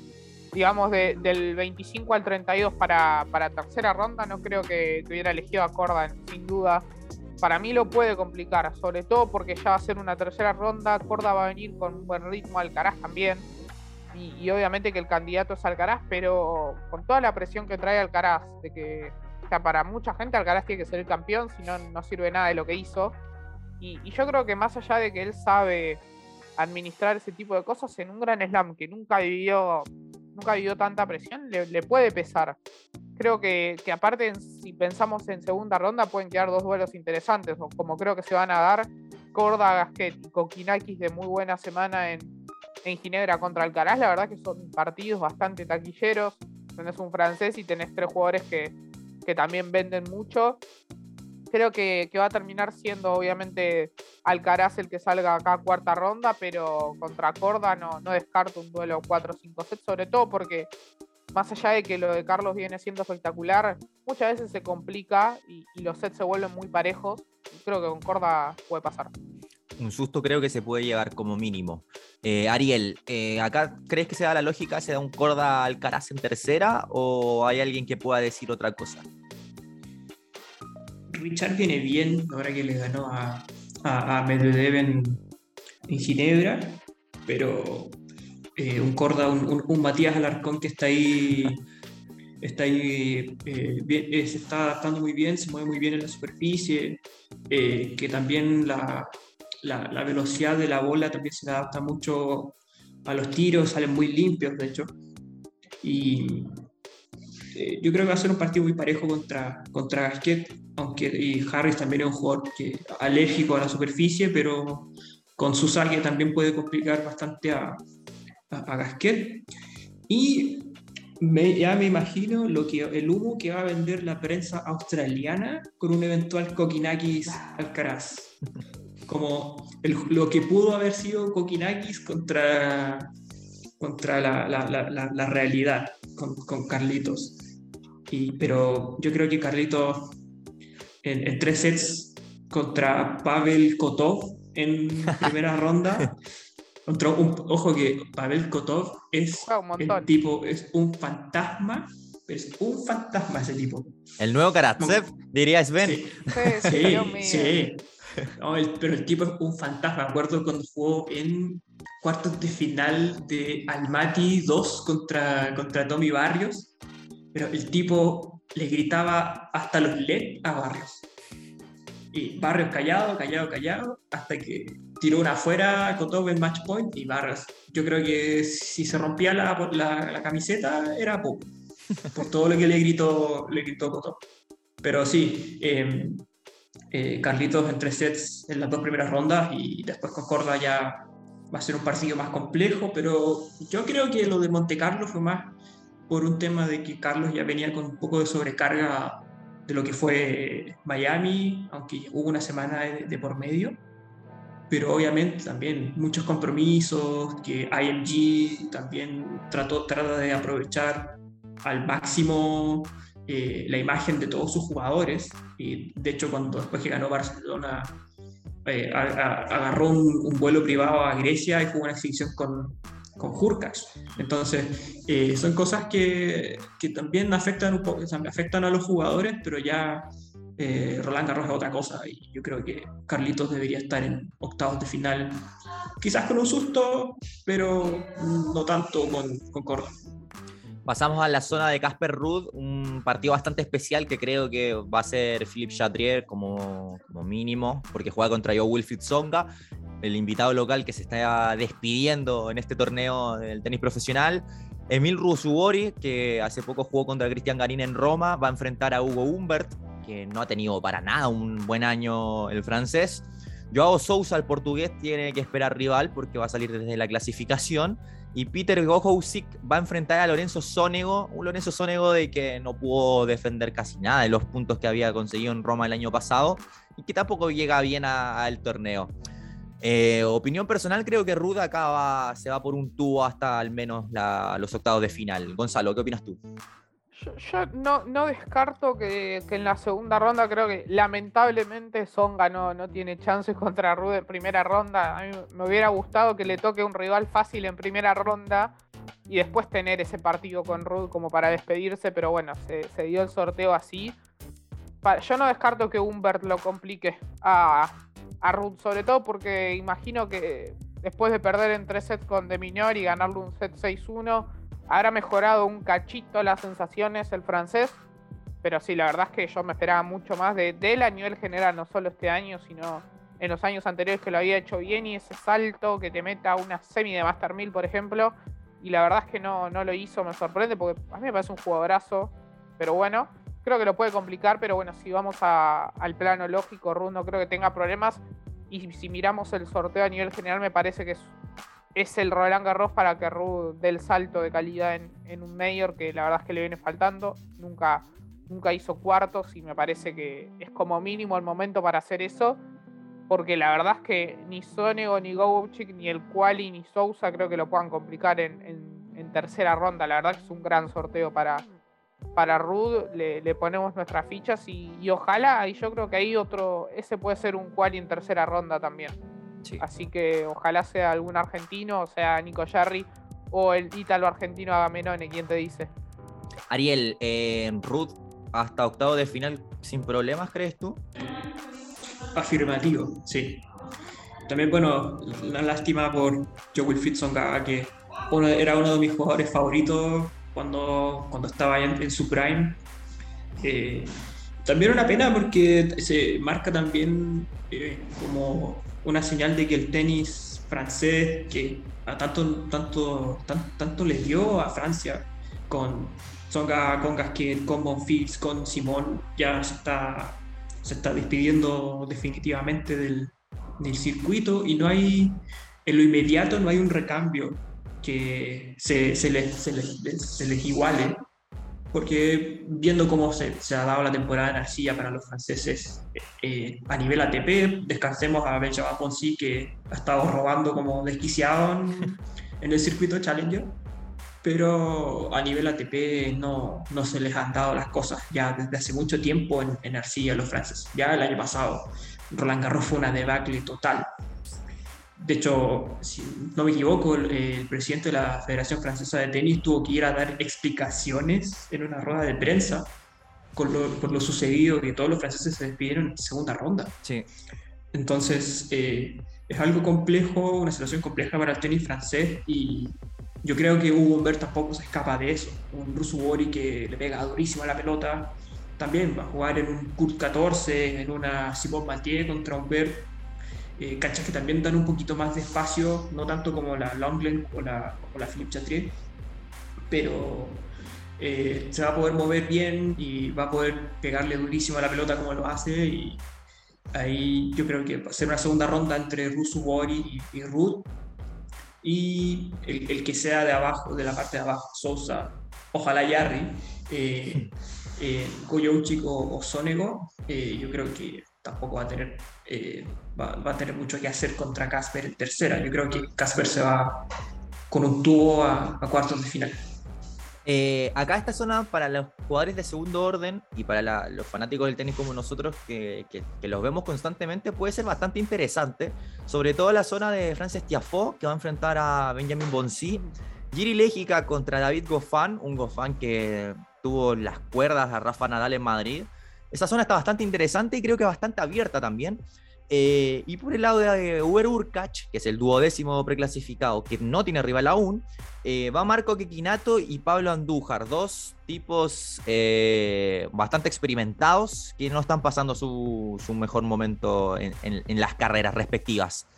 digamos, del 25 al 32 para, para tercera ronda, no creo que, hubiera elegido a Corda, sin duda. Para mí lo puede complicar, sobre todo porque ya va a ser una tercera ronda, Corda va a venir con un buen ritmo, Alcaraz también. Y, obviamente que el candidato es Alcaraz, pero con toda la presión que trae Alcaraz, de que para mucha gente Alcaraz tiene que ser el campeón, si no, no sirve nada de lo que hizo. Y, y yo creo que más allá de que él sabe administrar ese tipo de cosas en un gran slam que nunca vivió nunca vivió tanta presión, le, puede pesar. Creo que, aparte, si pensamos en segunda ronda, pueden quedar dos duelos interesantes, como creo que se van a dar. Corda, Gasquet y Kokinakis de muy buena semana en, en Ginebra contra Alcaraz. La verdad que son partidos bastante taquilleros. Tenés un francés y tenés tres jugadores que, que también venden mucho creo que, va a terminar siendo obviamente Alcaraz el que salga acá cuarta ronda, pero contra Corda no, no descarto un duelo 4-5 sets, sobre todo porque más allá de que lo de Carlos viene siendo espectacular, muchas veces se complica y, los sets se vuelven muy parejos. creo que con Corda puede pasar. Un susto creo que se puede llevar como mínimo. Eh, Ariel, eh, ¿acá crees que se da la lógica, se da un Corda Alcaraz en tercera o hay alguien que pueda decir otra cosa? Richard viene bien ahora que le ganó a, a, Medvedev en, Ginebra, pero eh, un Corda, un, Matías Alarcón que está ahí, está ahí, eh, eh, se está adaptando muy bien, se mueve muy bien en la superficie, que también la, la, la, velocidad de la bola también se adapta mucho a los tiros, salen muy limpios de hecho. Y, eh, yo creo que va a ser un partido muy parejo contra, contra Gasquet, aunque y Harris también es un jugador que, alérgico a la superficie, pero con su saque también puede complicar bastante a, a, Gasquet. Y ya me imagino lo que, el humo que va a vender la prensa australiana con un eventual Kokinakis Alcaraz. Como lo que pudo haber sido Kokinakis contra, contra la, la, la, la realidad con, con Carlitos pero yo creo que Carlito en, tres sets contra Pavel Kotov en primera ronda. Contra un, ojo que Pavel Kotov es el tipo, es un fantasma, es un fantasma ese tipo. El nuevo Karatsev, diría Sven. Sí, sí, sí. pero el tipo es un fantasma. Me acuerdo cuando jugó en cuartos de final de Almaty 2 contra, contra Tommy Barrios pero el tipo le gritaba hasta los LED a Barrios. Y Barrios callado, callado, callado, hasta que tiró una afuera, todo en match point y Barrios. Yo creo que si se rompía la, la, camiseta era poco, por todo lo que le gritó, le gritó Cotó. Pero sí, em, eh, Carlitos en tres sets en las dos primeras rondas y después con Corda ya va a ser un partido más complejo, pero yo creo que lo de Monte Carlo fue más por un tema de que Carlos ya venía con un poco de sobrecarga de lo que fue Miami, aunque hubo una semana de, por medio, pero obviamente también muchos compromisos, que IMG también trató, trata de aprovechar al máximo eh, la imagen de todos sus jugadores, y de hecho cuando después que ganó Barcelona eh, agarró un, un, vuelo privado a Grecia y jugó una exhibición con, con Hurkacz. Entonces, eh, son cosas que, que, también afectan, un poco, afectan a los jugadores, pero ya eh, Roland Garros es otra cosa y yo creo que Carlitos debería estar en octavos de final, quizás con un susto, pero no tanto con, con Pasamos a la zona de Casper Ruud, un partido bastante especial que creo que va a ser Philippe Chatrier como, como mínimo, porque juega contra Joe Wilfried Songa, el invitado local que se está despidiendo en este torneo del tenis profesional. Emil Rusubori, que hace poco jugó contra Cristian Garín en Roma, va a enfrentar a Hugo Humbert, que no ha tenido para nada un buen año el francés. Joao Sousa, el portugués, tiene que esperar rival porque va a salir desde la clasificación. Y Peter Gohousik va a enfrentar a Lorenzo Sonego, un Lorenzo Sonego de que no pudo defender casi nada de los puntos que había conseguido en Roma el año pasado y que tampoco llega bien al torneo. Eh, opinión personal, creo que Ruda acá se va por un tubo hasta al menos los octavos de final. Gonzalo, ¿qué opinas tú? Yo, no, no, descarto que, en la segunda ronda creo que lamentablemente Songa no, no tiene chances contra Rude en primera ronda. A mí me hubiera gustado que le toque un rival fácil en primera ronda y después tener ese partido con Rude como para despedirse, pero bueno, se, dio el sorteo así. Yo no descarto que Humbert lo complique a, a Rude, sobre todo porque imagino que después de perder en tres sets con De Minor y ganarle un set 6-1 Habrá mejorado un cachito las sensaciones el francés, pero sí, la verdad es que yo me esperaba mucho más de, él a nivel general, no solo este año, sino en los años anteriores que lo había hecho bien y ese salto que te meta una semi de Master 1000, por ejemplo, y la verdad es que no, no lo hizo, me sorprende porque a mí me parece un jugadorazo, pero bueno, creo que lo puede complicar, pero bueno, si vamos al plano lógico, Rundo creo que tenga problemas, y si miramos el sorteo a nivel general, me parece que es el Roland Garros para que Ruud dé el salto de calidad en, un mayor que la verdad es que le viene faltando. Nunca, nunca hizo cuartos y me parece que es como mínimo el momento para hacer eso. Porque la verdad es que ni Sonego, ni Gouchik, ni el Quali, ni Sousa creo que lo puedan complicar en, tercera ronda. La verdad que es un gran sorteo para, para Rud. Le, ponemos nuestras fichas y, y, ojalá, y yo creo que ahí otro, ese puede ser un Quali en tercera ronda también. Así que ojalá sea algún argentino, o sea Nico Jarry o el ítalo argentino Agamenone, quien te dice. Ariel, eh, Ruth hasta octavo de final sin problemas, ¿crees tú? Afirmativo, sí. También, bueno, la lástima por Joe Wilfried Songa, que era uno de mis jugadores favoritos cuando, cuando estaba en, su prime. Eh, también una pena porque se marca también eh, como una señal de que el tenis francés, que a tanto, tanto, tanto les dio a Francia, con Songa, con Gasquet, con Bonfils, con Simón, ya se está, se está despidiendo definitivamente del, del circuito y no hay, en lo inmediato no hay un recambio que se, se, les, se, les, se les iguale porque viendo cómo se, se, ha dado la temporada en arcilla para los franceses eh, a nivel ATP, descansemos a Benjamin Ponzi que ha estado robando como desquiciado en, el circuito Challenger, pero a nivel ATP no, no, se les han dado las cosas ya desde hace mucho tiempo en, en arcilla los franceses. Ya el año pasado Roland Garros fue una debacle total de hecho, si no me equivoco, el, presidente de la Federación Francesa de Tenis tuvo que ir a dar explicaciones en una rueda de prensa por lo sucedido, que todos los franceses se despidieron en segunda ronda. Sí. Entonces, eh, es algo complejo, una situación compleja para el tenis francés y yo creo que Hugo Humbert tampoco se escapa de eso. Un Russo Bori que le pega durísimo a la pelota, también va a jugar en un Kurt 14, en una Simon Mathieu contra Humbert eh, canchas que también dan un poquito más de espacio, no tanto como la Longlen o la, o la Philippe Chatrier, pero eh, se va a poder mover bien y va a poder pegarle durísimo a la pelota como lo hace y ahí yo creo que va a ser una segunda ronda entre Rusu Bori y, y Ruth y el, que sea de abajo, de la parte de abajo, Sousa, ojalá Yarri, eh, eh o, o Sonego, eh, yo creo que tampoco va a tener, eh, va, a tener mucho que hacer contra Casper en tercera. Yo creo que Casper se va con un tubo a, cuartos de final. Eh, acá esta zona para los jugadores de segundo orden y para los fanáticos del tenis como nosotros que, los vemos constantemente puede ser bastante interesante, sobre todo la zona de Frances Tiafoe que va a enfrentar a Benjamin Bonsi, Giri Légica contra David Goffin, un Goffin que tuvo las cuerdas a Rafa Nadal en Madrid esa zona está bastante interesante y creo que bastante abierta también. Eh, y por el lado de Uber Urkach, que es el duodécimo preclasificado, que no tiene rival aún, eh, va Marco Quequinato y Pablo Andújar, dos tipos eh, bastante experimentados que no están pasando su, mejor momento en, las carreras respectivas.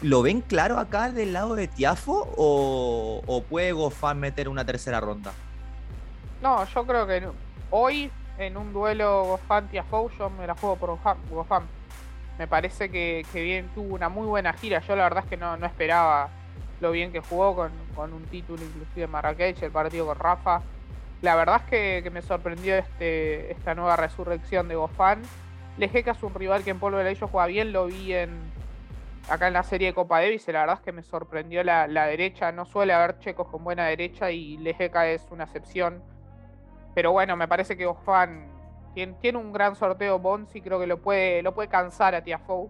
¿Lo ven claro acá del lado de Tiafo o, o puede Gofán meter una tercera ronda? No, yo creo que hoy en un duelo Gofan-Tiafoe yo me la juego por Gofan. Me parece que, bien tuvo una muy buena gira. Yo la verdad es que no, esperaba lo bien que jugó con, un título inclusive en Marrakech, el partido con Rafa. La verdad es que, me sorprendió este, esta nueva resurrección de Gofan. Lejeca es un rival que en polvo de juega bien, lo vi en acá en la serie de Copa Davis la verdad es que me sorprendió la, derecha. No suele haber checos con buena derecha y Lejeca es una excepción pero bueno, me parece que Gofan tiene, tiene un gran sorteo Bonzi, creo que lo puede, lo puede cansar a Tiafoe.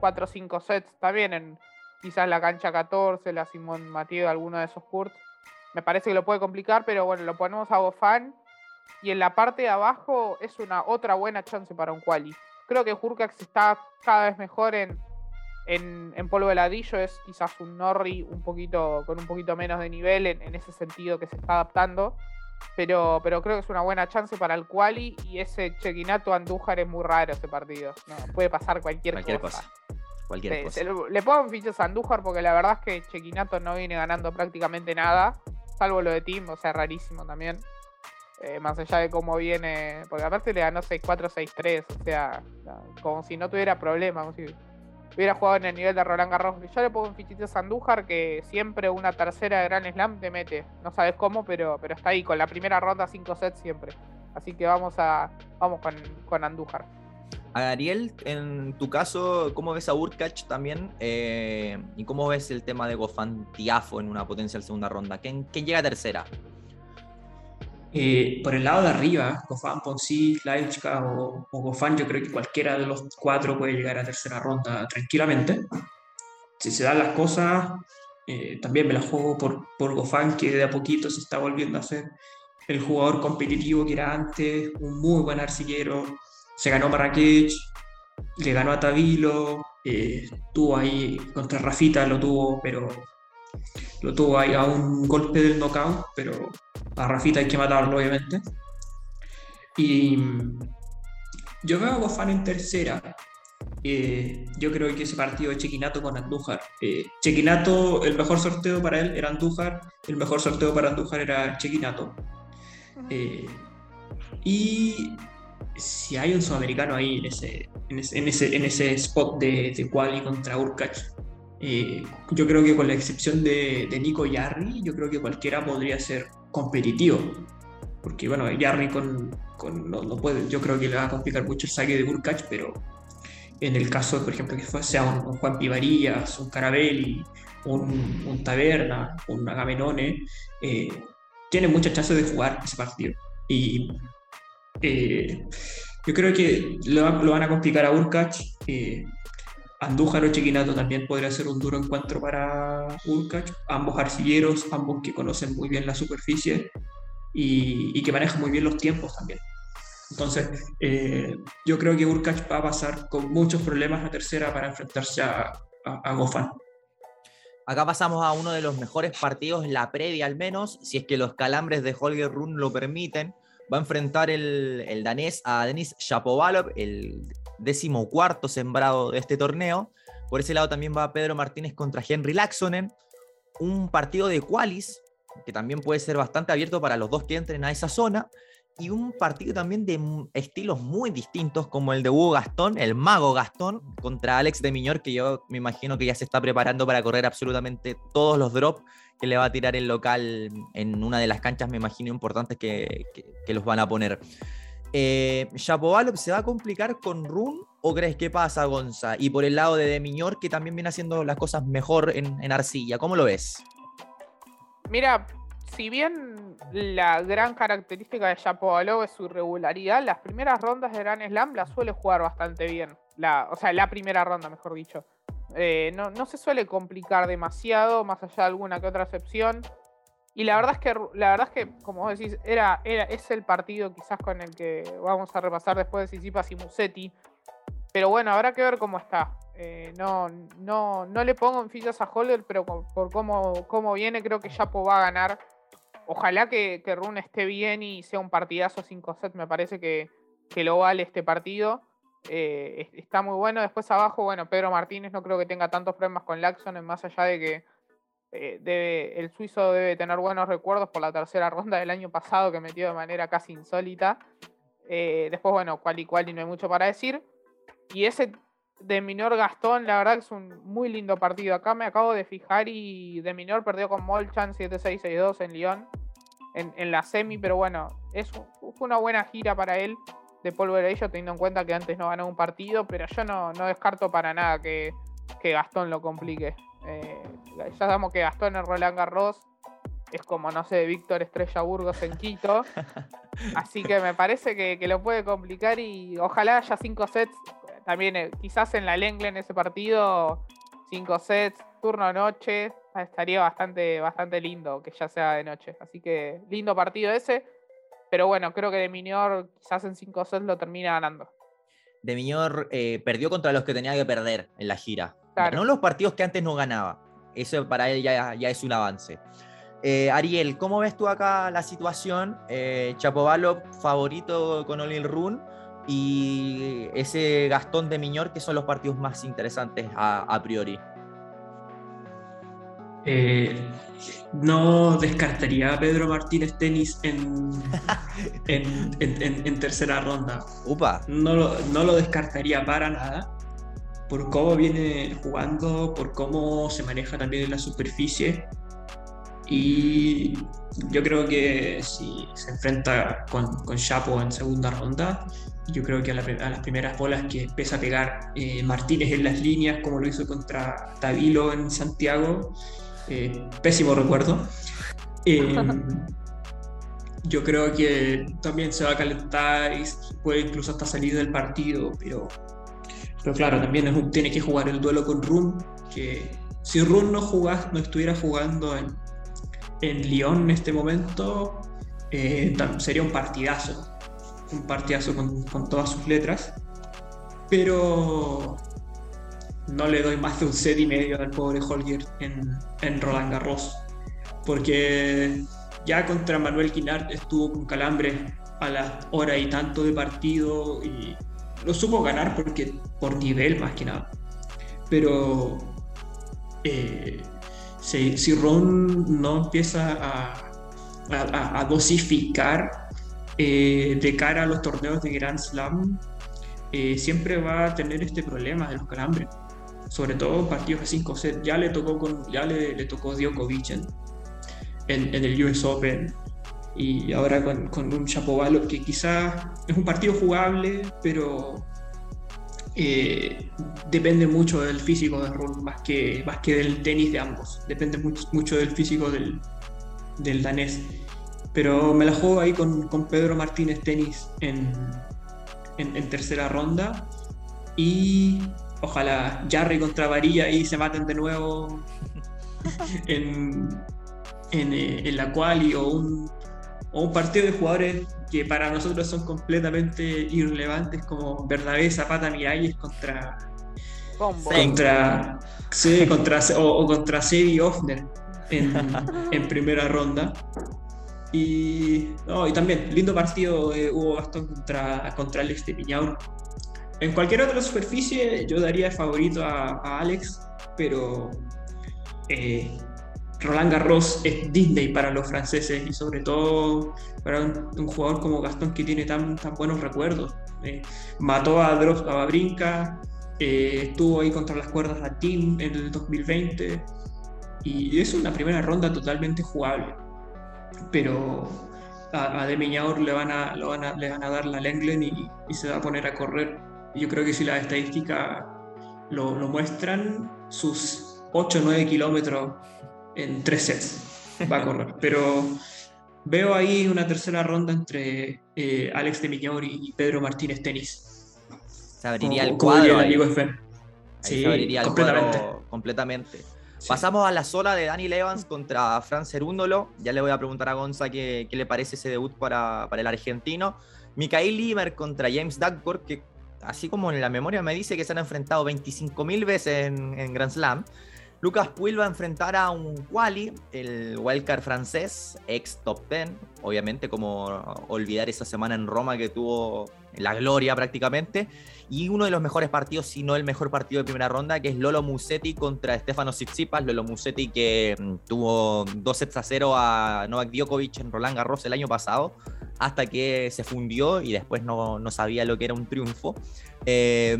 4 o 5 sets también en quizás la cancha 14, la Simón Mateo, alguno de esos courts. Me parece que lo puede complicar, pero bueno, lo ponemos a Gofan. Y en la parte de abajo es una otra buena chance para un quali. Creo que Hurkax está cada vez mejor en, en, polvo de ladrillo. Es quizás un Norri un poquito, con un poquito menos de nivel en, en ese sentido que se está adaptando. Pero, pero creo que es una buena chance para el quali y ese Chequinato Andújar es muy raro ese partido. puede pasar cualquier, cosa. Cualquier cosa. le, pongo fichas a Andújar porque la verdad es que Chequinato no viene ganando prácticamente nada, salvo lo de Team, o sea, rarísimo también. Eh, más allá de cómo viene, porque aparte le ganó 6-4, 6-3, o sea, como si no tuviera problema, como si hubiera jugado en el nivel de Roland Garros. Yo le pongo un fichito a Andújar que siempre una tercera de Grand Slam te mete. No sabes cómo, pero, pero está ahí con la primera ronda 5 sets siempre. Así que vamos a vamos con, con Andújar. Ariel, en tu caso, ¿cómo ves a Urkach también? Eh, ¿Y cómo ves el tema de Gofantiafo en una potencial segunda ronda? ¿Quién, quién llega a tercera? Eh, por el lado de arriba, Gofan, Ponzi, Laichka o, o, Gofan, yo creo que cualquiera de los cuatro puede llegar a tercera ronda tranquilamente. Si se dan las cosas, eh, también me la juego por, por Gofan, que de a poquito se está volviendo a ser el jugador competitivo que era antes, un muy buen arcillero. Se ganó Marrakech, le ganó a Tabilo, eh, tuvo ahí contra Rafita, lo tuvo, pero lo tuvo ahí a un golpe del knockout, pero a Rafita hay que matarlo, obviamente. Y yo veo a Gofan en tercera. Eh, yo creo que ese partido de Chequinato con Andújar. Eh, Chequinato, el mejor sorteo para él era Andújar, el mejor sorteo para Andújar era Chequinato. Eh, y si hay un sudamericano ahí en ese, en ese, en ese, spot de, de quali contra Urkach, eh, yo creo que con la excepción de, Nico Yarri, yo creo que cualquiera podría ser competitivo. Porque bueno, Yarri con, no, puede, yo creo que le va a complicar mucho el saque de Burkach, pero en el caso, por ejemplo, que sea un, Juan Pivarías, un Carabelli, un, Taberna, un Agamenone, eh, tiene muchas chances de jugar ese partido. Y eh, yo creo que lo, van a complicar a Urkach. Andújar o Chiquinato también podría ser un duro encuentro para Urkach, ambos arcilleros, ambos que conocen muy bien la superficie y, que manejan muy bien los tiempos también. Entonces, eh, yo creo que Urkach va a pasar con muchos problemas la tercera para enfrentarse a, a, Gofan. Acá pasamos a uno de los mejores partidos, la previa al menos, si es que los calambres de Holger Run lo permiten. Va a enfrentar el, el danés a Denis Shapovalov, el décimo cuarto sembrado de este torneo. Por ese lado también va Pedro Martínez contra Henry Laxonen. Un partido de qualis, que también puede ser bastante abierto para los dos que entren a esa zona. Y un partido también de estilos muy distintos, como el de Hugo Gastón, el mago Gastón, contra Alex de Miñor, que yo me imagino que ya se está preparando para correr absolutamente todos los drops que le va a tirar el local en una de las canchas, me imagino, importantes que los van a poner. Eh, se va a complicar con Run o crees que pasa, Gonza? Y por el lado de Demiñor, que también viene haciendo las cosas mejor en, arcilla, ¿cómo lo ves? Mira, si bien la gran característica de Shapovalov es su regularidad, las primeras rondas de Grand Slam las suele jugar bastante bien. La, o sea, la primera ronda, mejor dicho. Eh, no, no se suele complicar demasiado, más allá de alguna que otra excepción. Y la verdad es que, la verdad es que como vos decís, era, era, es el partido quizás con el que vamos a repasar después de Sisipas y Musetti. Pero bueno, habrá que ver cómo está. Eh, no, no, no le pongo en fichas a Holder, pero por, cómo, cómo, viene, creo que Chapo va a ganar. Ojalá que, que Rune esté bien y sea un partidazo 5 set. Me parece que, que lo vale este partido. Eh, está muy bueno. Después abajo, bueno, Pedro Martínez no creo que tenga tantos problemas con Laxon, más allá de que eh, el suizo debe tener buenos recuerdos por la tercera ronda del año pasado que metió de manera casi insólita. después, bueno, cual y cual y no hay mucho para decir. Y ese de Minor Gastón, la verdad es un muy lindo partido. Acá me acabo de fijar y de Minor perdió con Molchan 7-6-6-2 en Lyon en, la semi, pero bueno, es, fue una buena gira para él de ello teniendo en cuenta que antes no ganó un partido, pero yo no, descarto para nada que, Gastón lo complique. Eh, ya sabemos que Gastón en Roland Garros es como, no sé, Víctor Estrella Burgos en Quito. Así que me parece que, que, lo puede complicar y ojalá haya cinco sets también eh, quizás en la Lengle en ese partido, cinco sets, turno noche, estaría bastante, bastante lindo que ya sea de noche. Así que lindo partido ese. Pero bueno, creo que de Minior quizás en cinco sets lo termina ganando. De Minior eh, perdió contra los que tenía que perder en la gira. no los partidos que antes no ganaba. Eso para él ya, es un avance. Eh, Ariel, ¿cómo ves tú acá la situación? Eh, Chapovalov favorito con Olin Run y ese Gastón de Miñor, que son los partidos más interesantes a, priori. Eh, no descartaría a Pedro Martínez Tenis en, en, tercera ronda. Upa. No lo, no lo descartaría para nada. Por cómo viene jugando, por cómo se maneja también en la superficie. Y yo creo que si se enfrenta con, con Chapo en segunda ronda, yo creo que a, las primeras bolas que empieza a pegar eh, Martínez en las líneas, como lo hizo contra Tavilo en Santiago, eh, pésimo recuerdo. Eh, yo creo que también se va a calentar y puede incluso hasta salir del partido, pero, pero claro, también es tiene que jugar el duelo con Run, que si Run no, no estuviera jugando en, en Lyon en este momento, sería un partidazo un partidazo con, todas sus letras, pero no le doy más de un set y medio al pobre Holger en, Roland Garros, porque ya contra Manuel Quinart estuvo con calambre a la hora y tanto de partido y lo supo ganar porque por nivel más que nada. Pero eh, si, Ron no empieza a, a dosificar eh, de cara a los torneos de Grand Slam, eh, siempre va a tener este problema de los calambres. Sobre todo partidos de 5 sets. Ya le tocó, con, ya le, le tocó Djokovic en, en, el US Open. Y ahora con, con un Chapovalo que quizás es un partido jugable, pero eh, depende mucho del físico de Rune más que, más que del tenis de ambos. Depende mucho, mucho del físico del, del danés. Pero me la juego ahí con, Pedro Martínez Tenis en, tercera ronda. Y ojalá Jarry contra Varilla y se maten de nuevo en, eh, la quali o un, un partido de jugadores que para nosotros son completamente irrelevantes como Bernabé Zapata Miralles contra contra, contra o, contra Sebi Offner en, en primera ronda. Y, y también, lindo partido de Hugo Gastón contra, contra Alex de Piñaur. En cualquier otra superficie yo daría favorito a, Alex, pero eh, Roland Garros es Disney para los franceses y sobre todo para un, jugador como Gastón que tiene tan, tan buenos recuerdos. Eh, mató a Drops a Babrinka, eh, estuvo ahí contra las cuerdas a Team en el 2020 y es una primera ronda totalmente jugable pero a, a De le van a, lo van a, le van a dar la Lenglen y, y, se va a poner a correr. Yo creo que si las estadísticas lo, muestran, sus 8 o 9 kilómetros en 3 sets va a correr. Pero veo ahí una tercera ronda entre eh, Alex de Miñor y Pedro Martínez Tenis. Se abriría el cuadro. sí, se abriría el completamente. cuadro completamente. Pasamos a la zona de Daniel Evans contra Fran Cerúndolo. Ya le voy a preguntar a Gonza qué, qué le parece ese debut para, para, el argentino. Mikael Limer contra James Duckworth, que así como en la memoria me dice que se han enfrentado 25.000 veces en, Grand Slam. Lucas Puil va a enfrentar a un Quali, el wildcard francés, ex top 10. Obviamente, como olvidar esa semana en Roma que tuvo la gloria prácticamente. Y uno de los mejores partidos, si no el mejor partido de primera ronda, que es Lolo Musetti contra Stefano Tsitsipas. Lolo Musetti que mm, tuvo dos sets a cero a Novak Djokovic en Roland Garros el año pasado, hasta que se fundió y después no, no sabía lo que era un triunfo. Eh,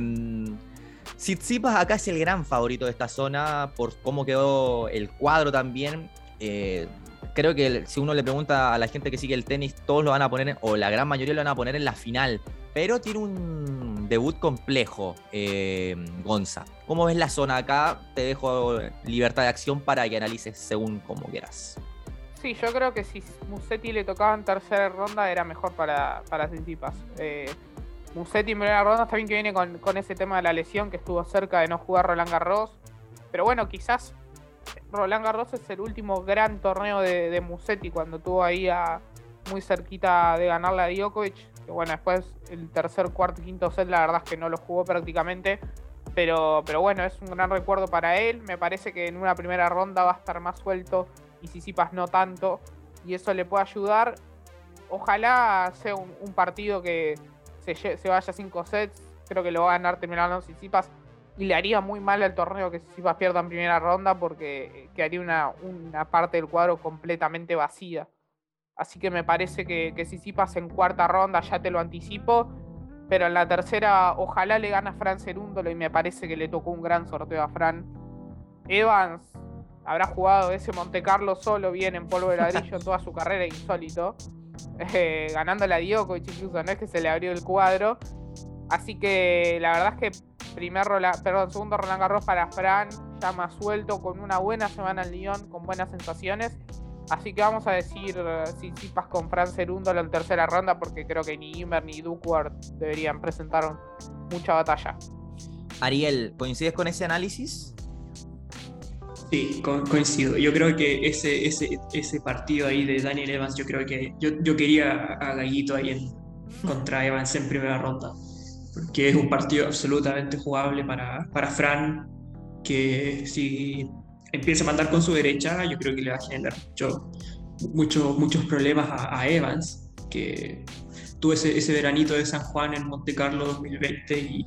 Tsitsipas acá es el gran favorito de esta zona por cómo quedó el cuadro también. Eh, creo que si uno le pregunta a la gente que sigue el tenis, todos lo van a poner, o la gran mayoría lo van a poner en la final. Pero tiene un debut complejo, eh, Gonza. ¿Cómo ves la zona acá? Te dejo libertad de acción para que analices según como quieras. Sí, yo creo que si Musetti le tocaba en tercera ronda era mejor para, para Tsitsipas. Eh, Musetti en primera ronda está bien que viene con, ese tema de la lesión que estuvo cerca de no jugar Roland Garros. Pero bueno, quizás Roland Garros es el último gran torneo de, Musetti cuando tuvo ahí a muy cerquita de ganarle a Djokovic. Que bueno, después el tercer, cuarto quinto set la verdad es que no lo jugó prácticamente. Pero, pero bueno, es un gran recuerdo para él. Me parece que en una primera ronda va a estar más suelto y Sisipas no tanto. Y eso le puede ayudar. Ojalá sea un partido que, se, vaya 5 sets, creo que lo va a ganar terminando Sisipas y le haría muy mal al torneo que Sisipas pierda en primera ronda porque eh, quedaría una, una parte del cuadro completamente vacía. Así que me parece que, que Sisipas en cuarta ronda ya te lo anticipo. Pero en la tercera, ojalá le gane a Fran Cerúndolo y me parece que le tocó un gran sorteo a Fran. Evans habrá jugado ese Monte Carlo solo bien en polvo de ladrillo toda su carrera, insólito. Eh, ganando la Djokovic incluso, no es que se le abrió el cuadro. Así que la verdad es que primer perdón, segundo Roland Garros para Fran, ya más suelto, con una buena semana en Lyon, con buenas sensaciones. Así que vamos a decir eh, si Sipas con Fran Cerúndolo en tercera ronda, porque creo que ni Ymer ni Duckworth deberían presentar mucha batalla. Ariel, ¿coincides con ese análisis? Sí, coincido. Yo creo que ese, ese, ese partido ahí de Daniel Evans, yo creo que yo, yo quería a Gallito ahí en, contra Evans en primera ronda, porque es un partido absolutamente jugable para, para Fran, que si empieza a mandar con su derecha, yo creo que le va a generar mucho, muchos problemas a, Evans, que tuvo ese, ese veranito de San Juan en Monte Carlo 2020 y,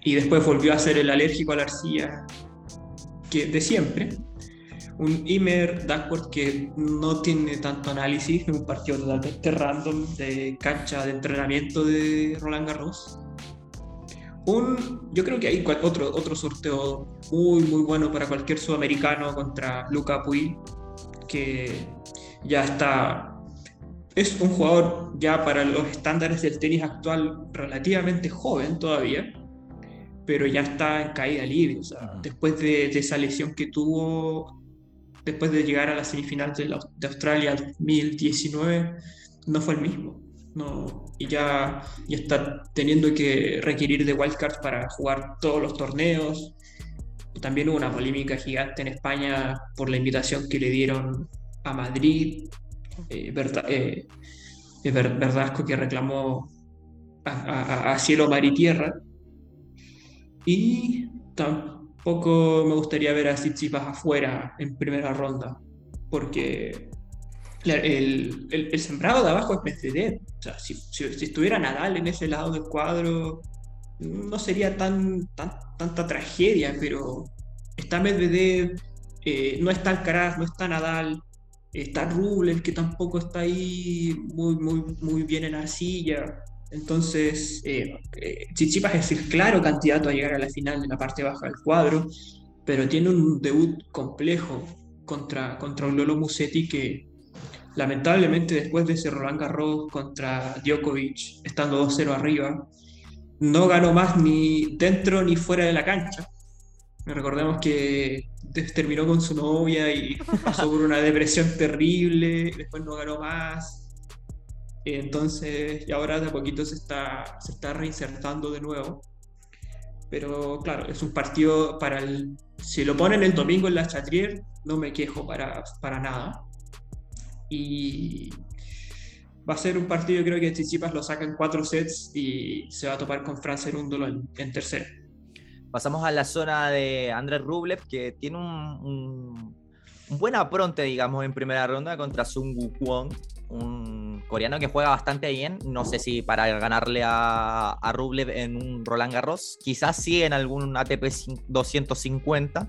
y después volvió a ser el alérgico a la arcilla de siempre. Un Imer Duckworth que no tiene tanto análisis, un partido totalmente random de cancha de entrenamiento de Roland Garros. Un, yo creo que hay otro, otro sorteo muy, muy bueno para cualquier sudamericano contra Luca Puig, que ya está. Es un jugador ya para los estándares del tenis actual relativamente joven todavía, pero ya está en caída libre. O sea, después de, esa lesión que tuvo, después de llegar a la semifinal de, de, Australia 2019, no fue el mismo. No, y ya, ya está teniendo que requerir de wildcards para jugar todos los torneos. También hubo una polémica gigante en España por la invitación que le dieron a Madrid. Eh, eh, Verdasco que reclamó a, a cielo, mar y tierra y tampoco me gustaría ver a Tsitsipas afuera en primera ronda, porque el, el, sembrado de abajo es Medvedev. O sea, si, si, estuviera Nadal en ese lado del cuadro, no sería tan, tan tanta tragedia, pero está Medvedev, eh, no está Alcaraz, no está Nadal, está Rublev, que tampoco está ahí muy, muy, muy bien en arcilla. Entonces, eh, eh, Chichipas es el claro candidato a llegar a la final de la parte baja del cuadro, pero tiene un debut complejo contra, contra un Lolo Musetti que lamentablemente después de ese Roland Garros contra Djokovic, estando 2-0 arriba, no ganó más ni dentro ni fuera de la cancha. Recordemos que terminó con su novia y pasó por una depresión terrible, después no ganó más, entonces, y ahora de a poquito se está, se está reinsertando de nuevo. Pero claro, es un partido para el. Si lo ponen el domingo en la Chatrier, no me quejo para, para nada. Y, va a ser un partido, creo que Tsitsipas lo saca en cuatro sets y se va a topar con Francia en un duelo en, tercero. Pasamos a la zona de Andrés Rublev, que tiene un, un, buen apronte, digamos, en primera ronda contra Sung Wukong, un coreano que juega bastante bien. No sé si para ganarle a, a Rublev en un Roland Garros, quizás sí en algún ATP 250.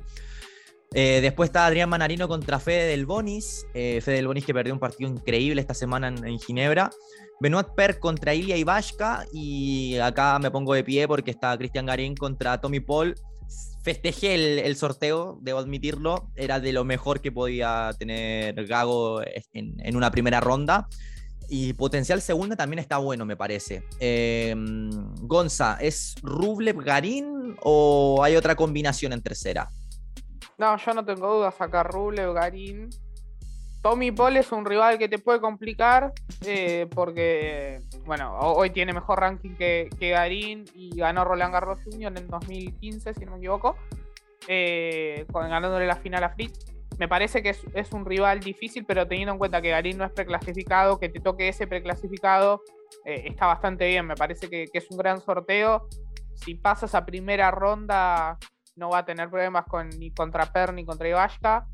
Eh, después está Adrián Manarino contra Fede del Bonis. Eh, Fede del Bonis que perdió un partido increíble esta semana en, Ginebra. Benoit Per contra Ilya Ibashka. Y acá me pongo de pie porque está Cristian Garín contra Tommy Paul. Festejé el, sorteo, debo admitirlo. Era de lo mejor que podía tener Gago en, una primera ronda. Y potencial segunda también está bueno, me parece. Eh, Gonza, ¿es Rublev Garín o hay otra combinación en tercera? No, yo no tengo dudas acá, Rublev, Garín. Tommy Paul es un rival que te puede complicar eh, porque, bueno, hoy tiene mejor ranking que, Garín y ganó Roland Garros Junior en 2015, si no me equivoco, eh, ganándole la final a Fritz. Me parece que es, un rival difícil, pero teniendo en cuenta que Garín no es preclasificado, que te toque ese preclasificado, eh, está bastante bien. Me parece que, que, es un gran sorteo. Si pasas a primera ronda, no va a tener problemas ni contra Per ni contra Ivashka.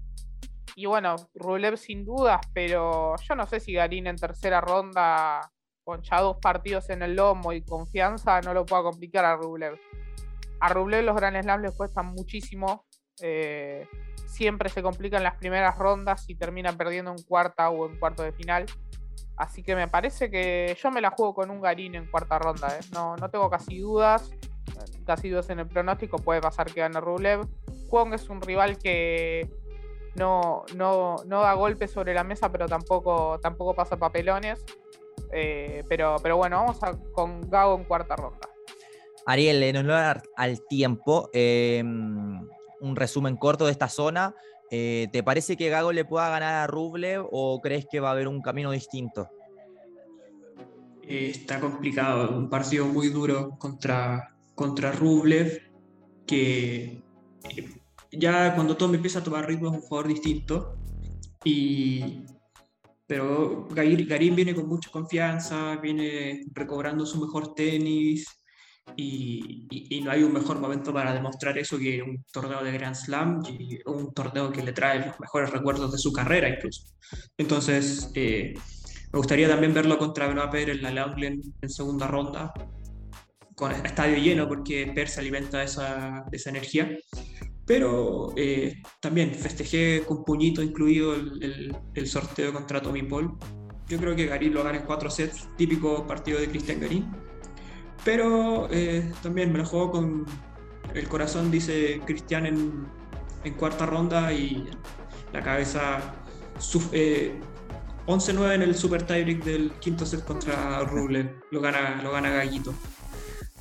Y bueno, Rublev sin dudas, pero yo no sé si Garín en tercera ronda, con ya dos partidos en el lomo y confianza, no lo pueda complicar a Rublev. A Rublev los Grand Slams le cuestan muchísimo. Eh, siempre se complican las primeras rondas y termina perdiendo en cuarta o en cuarto de final. Así que me parece que yo me la juego con un Garín en cuarta ronda. ¿eh? No, no tengo casi dudas casi dos en el pronóstico, puede pasar que gane Rublev. Kwon es un rival que no, no, no, da golpes sobre la mesa, pero tampoco, tampoco pasa papelones. Eh, pero, pero bueno, vamos a, con Gago en cuarta ronda. Ariel, en honor al tiempo, em, un resumen corto de esta zona. Eh, ¿Te parece que Gago le pueda ganar a Rublev o crees que va a haber un camino distinto? Eh, está complicado, un partido muy duro contra, contra Rublev, que ya cuando Tom empieza a tomar ritmo es un jugador distinto. Y, pero Garín viene con mucha confianza, viene recobrando su mejor tenis y, y, no hay un mejor momento para demostrar eso que un torneo de Grand Slam y un torneo que le trae los mejores recuerdos de su carrera incluso. Entonces, eh, me gustaría también verlo contra Benoit Pérez en la Langlen en segunda ronda, con estadio lleno porque Per se alimenta de esa, esa energía. Pero eh, también festejé con puñito incluido el, sorteo contra Tommy Paul. Yo creo que Garín lo gana en cuatro sets, típico partido de Cristian Garín. Pero eh, también me lo juego con el corazón, dice Cristian en, en cuarta ronda y la cabeza eh, 11-9 en el super tiebreak del quinto set contra Rublev. Lo gana, lo gana Gallito.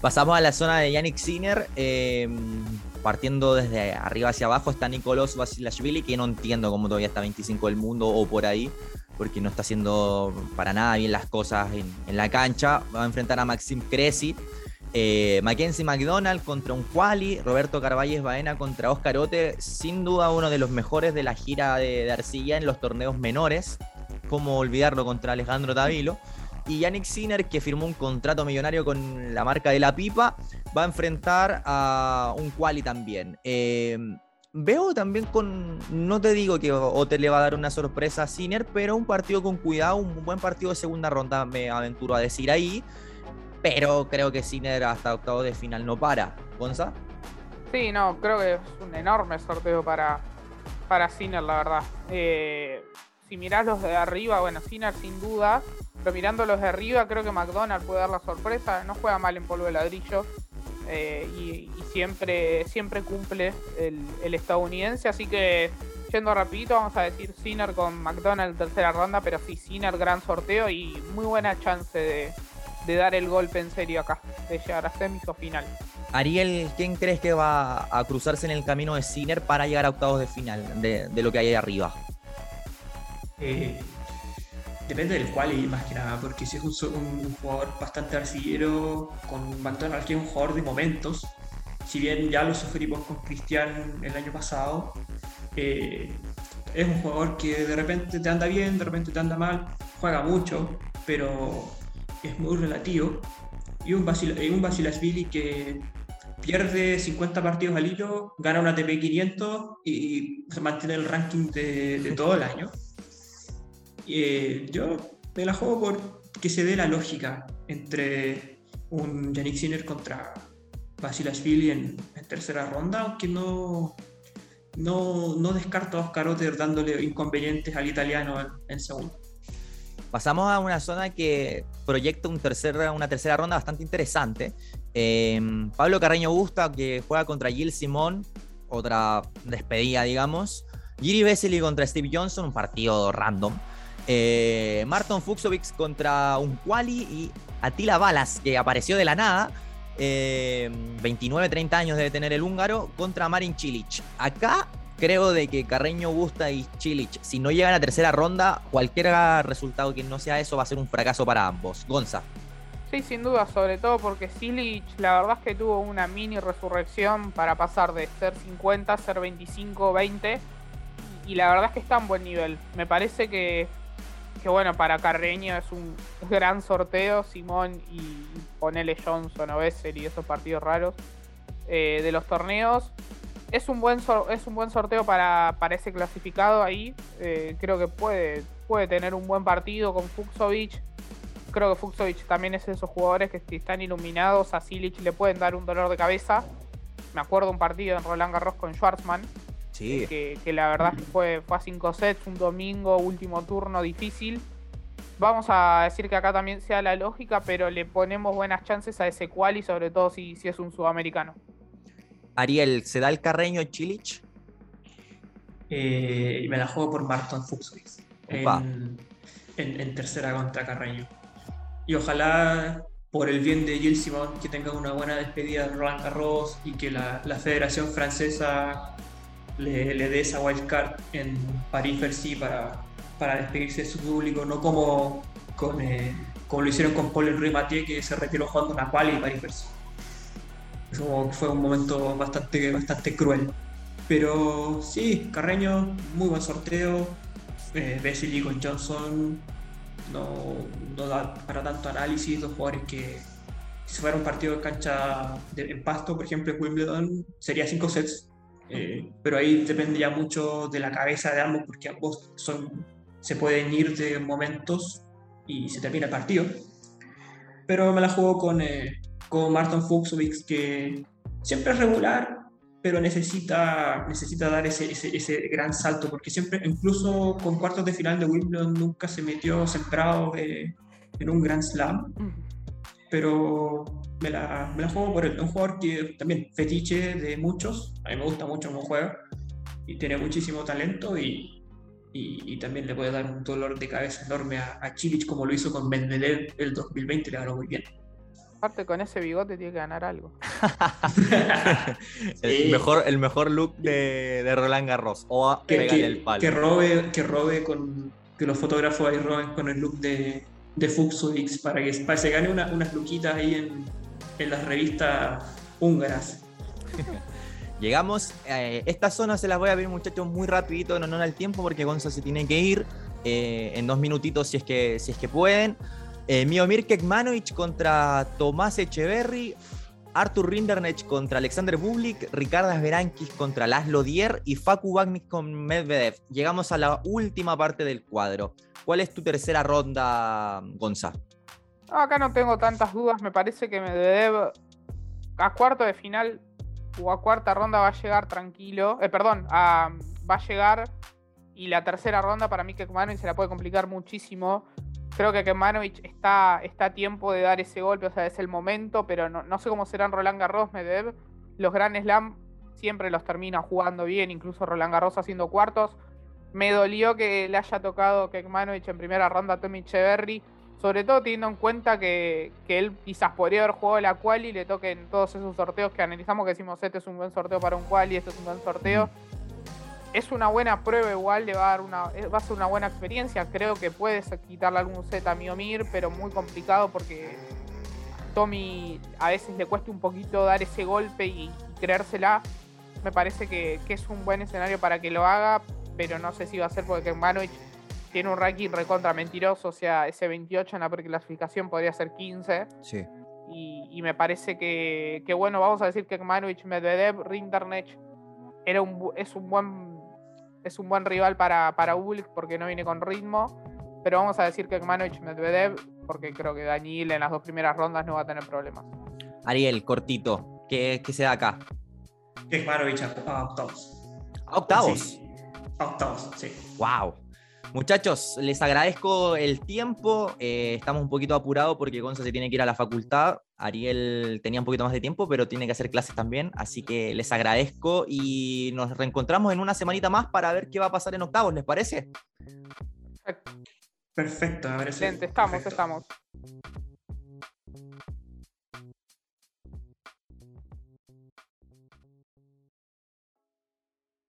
Pasamos a la zona de Yannick Sinner. Em, partiendo desde arriba hacia abajo está Nicolás Vasilashvili, que no entiendo cómo todavía está 25 del mundo o por ahí, porque no está haciendo para nada bien las cosas en, la cancha. Va a enfrentar a Maxim Cressy. Eh, Mackenzie McDonald contra un Quali, Roberto Carvalles Baena contra Oscar Ote, sin duda uno de los mejores de la gira de, Arcilla en los torneos menores, como olvidarlo contra Alejandro Tavilo y Yannick Sinner, que firmó un contrato millonario con la marca de la pipa, va a enfrentar a un quali también. Em, veo también con, no te digo que Ote le va a dar una sorpresa a Sinner, pero un partido con cuidado, un buen partido de segunda ronda, me aventuro a decir ahí. Pero creo que Sinner hasta octavo de final no para. ¿Gonza? Sí, no, creo que es un enorme sorteo para, para Sinner, la verdad. Eh, si mirás los de arriba, bueno, Sinner sin duda, pero mirando los de arriba, creo que McDonald puede dar la sorpresa. No juega mal en polvo de ladrillo. Eh, y, siempre, siempre cumple el, estadounidense. Así que, yendo rapidito, vamos a decir Sinner con McDonald tercera ronda. Pero sí, Sinner gran sorteo y muy buena chance de, dar el golpe en serio acá. De llegar a semis o final. Ariel, ¿quién crees que va a cruzarse en el camino de Sinner para llegar a octavos de final de, de lo que hay ahí arriba? Eh, Depende del cual y más que nada, porque si es un, jugador bastante arcillero con McDonald, que es un jugador de momentos, si bien ya lo sufrimos con Cristian el año pasado, eh, es un jugador que de repente te anda bien, de repente te anda mal, juega mucho, pero es muy relativo. Y un, Basil, un Basilashvili que pierde 50 partidos al hilo, gana una ATP 500 y se mantiene el ranking de, todo el año. Eh, yo me la juego por que se dé la lógica entre un Yannick Sinner contra Basilashvili en, en tercera ronda, aunque no, no, no descarto a Oscar Otter dándole inconvenientes al italiano en, en segundo. Pasamos a una zona que proyecta un una tercera ronda bastante interesante. Em, Pablo Carreño Busta, que juega contra Gil Simón, otra despedida, digamos. Giri Vesely contra Steve Johnson, un partido random. Eh, Marton Fuxovic contra un Quali y Attila Balas, que apareció de la nada. 29-30 em, años debe tener el húngaro contra Marin Cilic. Acá creo de que Carreño, Busta y Chilich, si no llegan a tercera ronda, cualquier resultado que no sea eso va a ser un fracaso para ambos. Gonza. Sí, sin duda, sobre todo porque Chilich la verdad es que tuvo una mini resurrección para pasar de ser 50 a ser 25, 20 y la verdad es que está en buen nivel. Me parece que, que bueno, para Carreño es un gran sorteo, Simón y ponele Johnson o Besser y esos partidos raros eh, de los torneos es un buen, es un buen sorteo para, ese clasificado ahí. Eh, creo que puede, puede tener un buen partido con Fuxovic. Creo que Fuxovic también es de esos jugadores que están iluminados a Silic le pueden dar un dolor de cabeza. Me acuerdo un partido en Roland Garros con Schwartzman. Sí. Que, que, la verdad fue, fue a 5 sets, un domingo, último turno difícil. Vamos a decir que acá también sea la lógica, pero le ponemos buenas chances a ese cual y sobre todo si, si es un sudamericano. Ariel, ¿se da el Carreño Chilich? Eh, y me la juego por Marton Fuxovic en, en, tercera contra Carreño. Y ojalá, por el bien de Gilles Simon, que tenga una buena despedida de Roland Garros y que la, Federación Francesa le, dé esa wildcard en París-Bercy para, para despedirse de su público, no como, con, eh, como lo hicieron con Paul Henry Mathieu, que se retiró jugando una quali y París-Bercy fue un momento bastante, bastante cruel. Pero sí, Carreño, muy buen sorteo. Eh, con Johnson no, no, da para tanto análisis. Dos jugadores que, si fuera un partido de cancha de, en pasto, por ejemplo, en Wimbledon, sería cinco sets. Eh, pero ahí depende ya mucho de la cabeza de ambos, porque ambos son, se pueden ir de momentos y se termina el partido. Pero me la juego con, eh, con Martin Fuchsovix, que siempre es regular, pero necesita, necesita dar ese, ese, gran salto, porque siempre, incluso con cuartos de final de Wimbledon, nunca se metió sembrado en un Grand Slam. Pero me la, me la juego por el, un jugador que también fetiche de muchos, a mí me gusta mucho cómo juega y tiene muchísimo talento y, y, también le puede dar un dolor de cabeza enorme a, a Chilich como lo hizo con Medvedev el 2020, le ganó muy bien. Aparte con ese bigote tiene que ganar algo. el, mejor, el mejor look de, Roland Garros. O que, el palo. Que robe, que robe con. Que los fotógrafos ahí roben con el look de, de Fuxovics para que, para se gane unas luquitas ahí en, en las revistas húngaras. Llegamos, eh, esta zona se las voy a ver muchachos muy rapidito, no no el tiempo porque Gonza se tiene que ir eh, en dos minutitos si es que, si es que pueden. Eh, Miomir Kekmanovic contra Tomás Echeverry. Artur Rindernech contra Alexander Bublik, Ricardo Berankis contra Laszlo Dier y Facu Bagnik con Medvedev. Llegamos a la última parte del cuadro. ¿Cuál es tu tercera ronda, Gonza? Acá no tengo tantas dudas. Me parece que Medvedev a cuarto de final o a cuarta ronda va a llegar tranquilo. Eh, perdón, va a llegar. Y la tercera ronda para mí Kekmanovic se la puede complicar muchísimo creo que Kemanovic está, está a tiempo de dar ese golpe, o sea, es el momento, pero no, sé cómo serán Roland Garros, Medvedev. Los Grand Slam siempre los termina jugando bien, incluso Roland Garros haciendo cuartos. Me dolió que le haya tocado Kekmanovic en primera ronda a Tommy Cheverry, sobre todo teniendo en cuenta que, él quizás podría haber jugado la quali y le toquen todos esos sorteos que analizamos, que decimos, este es un buen sorteo para un quali, este es un buen sorteo es una buena prueba igual, le va a, dar una, eh, va a ser una buena experiencia. Creo que puedes quitarle algún set a Miomir, pero muy complicado porque Tommy a veces le cuesta un poquito dar ese golpe y, creérsela. Me parece que, es un buen escenario para que lo haga, pero no sé si va a ser porque Kemanovic tiene un ranking recontra mentiroso, o sea, ese 28 en la preclasificación podría ser 15. Sí. Y, me parece que, bueno, vamos a decir que Kekmanovic, Medvedev, Rinderknecht era un, es un buen es un buen rival para, para porque no viene con ritmo. Pero vamos a decir que Kekmanovic, Medvedev, porque creo que Daniel en las dos primeras rondas no va a tener problemas. Ariel, cortito, ¿qué, qué se da acá? Kekmanovic a octavos. ¿A octavos? Sí. octavos, sí. Wow. Muchachos, les agradezco el tiempo. Eh, estamos un poquito apurados porque Gonza se tiene que ir a la facultad. Ariel tenía un poquito más de tiempo, pero tiene que hacer clases también. Así que les agradezco y nos reencontramos en una semanita más para ver qué va a pasar en octavos. ¿Les parece? Perfecto, me parece. Excelente, estamos, estamos.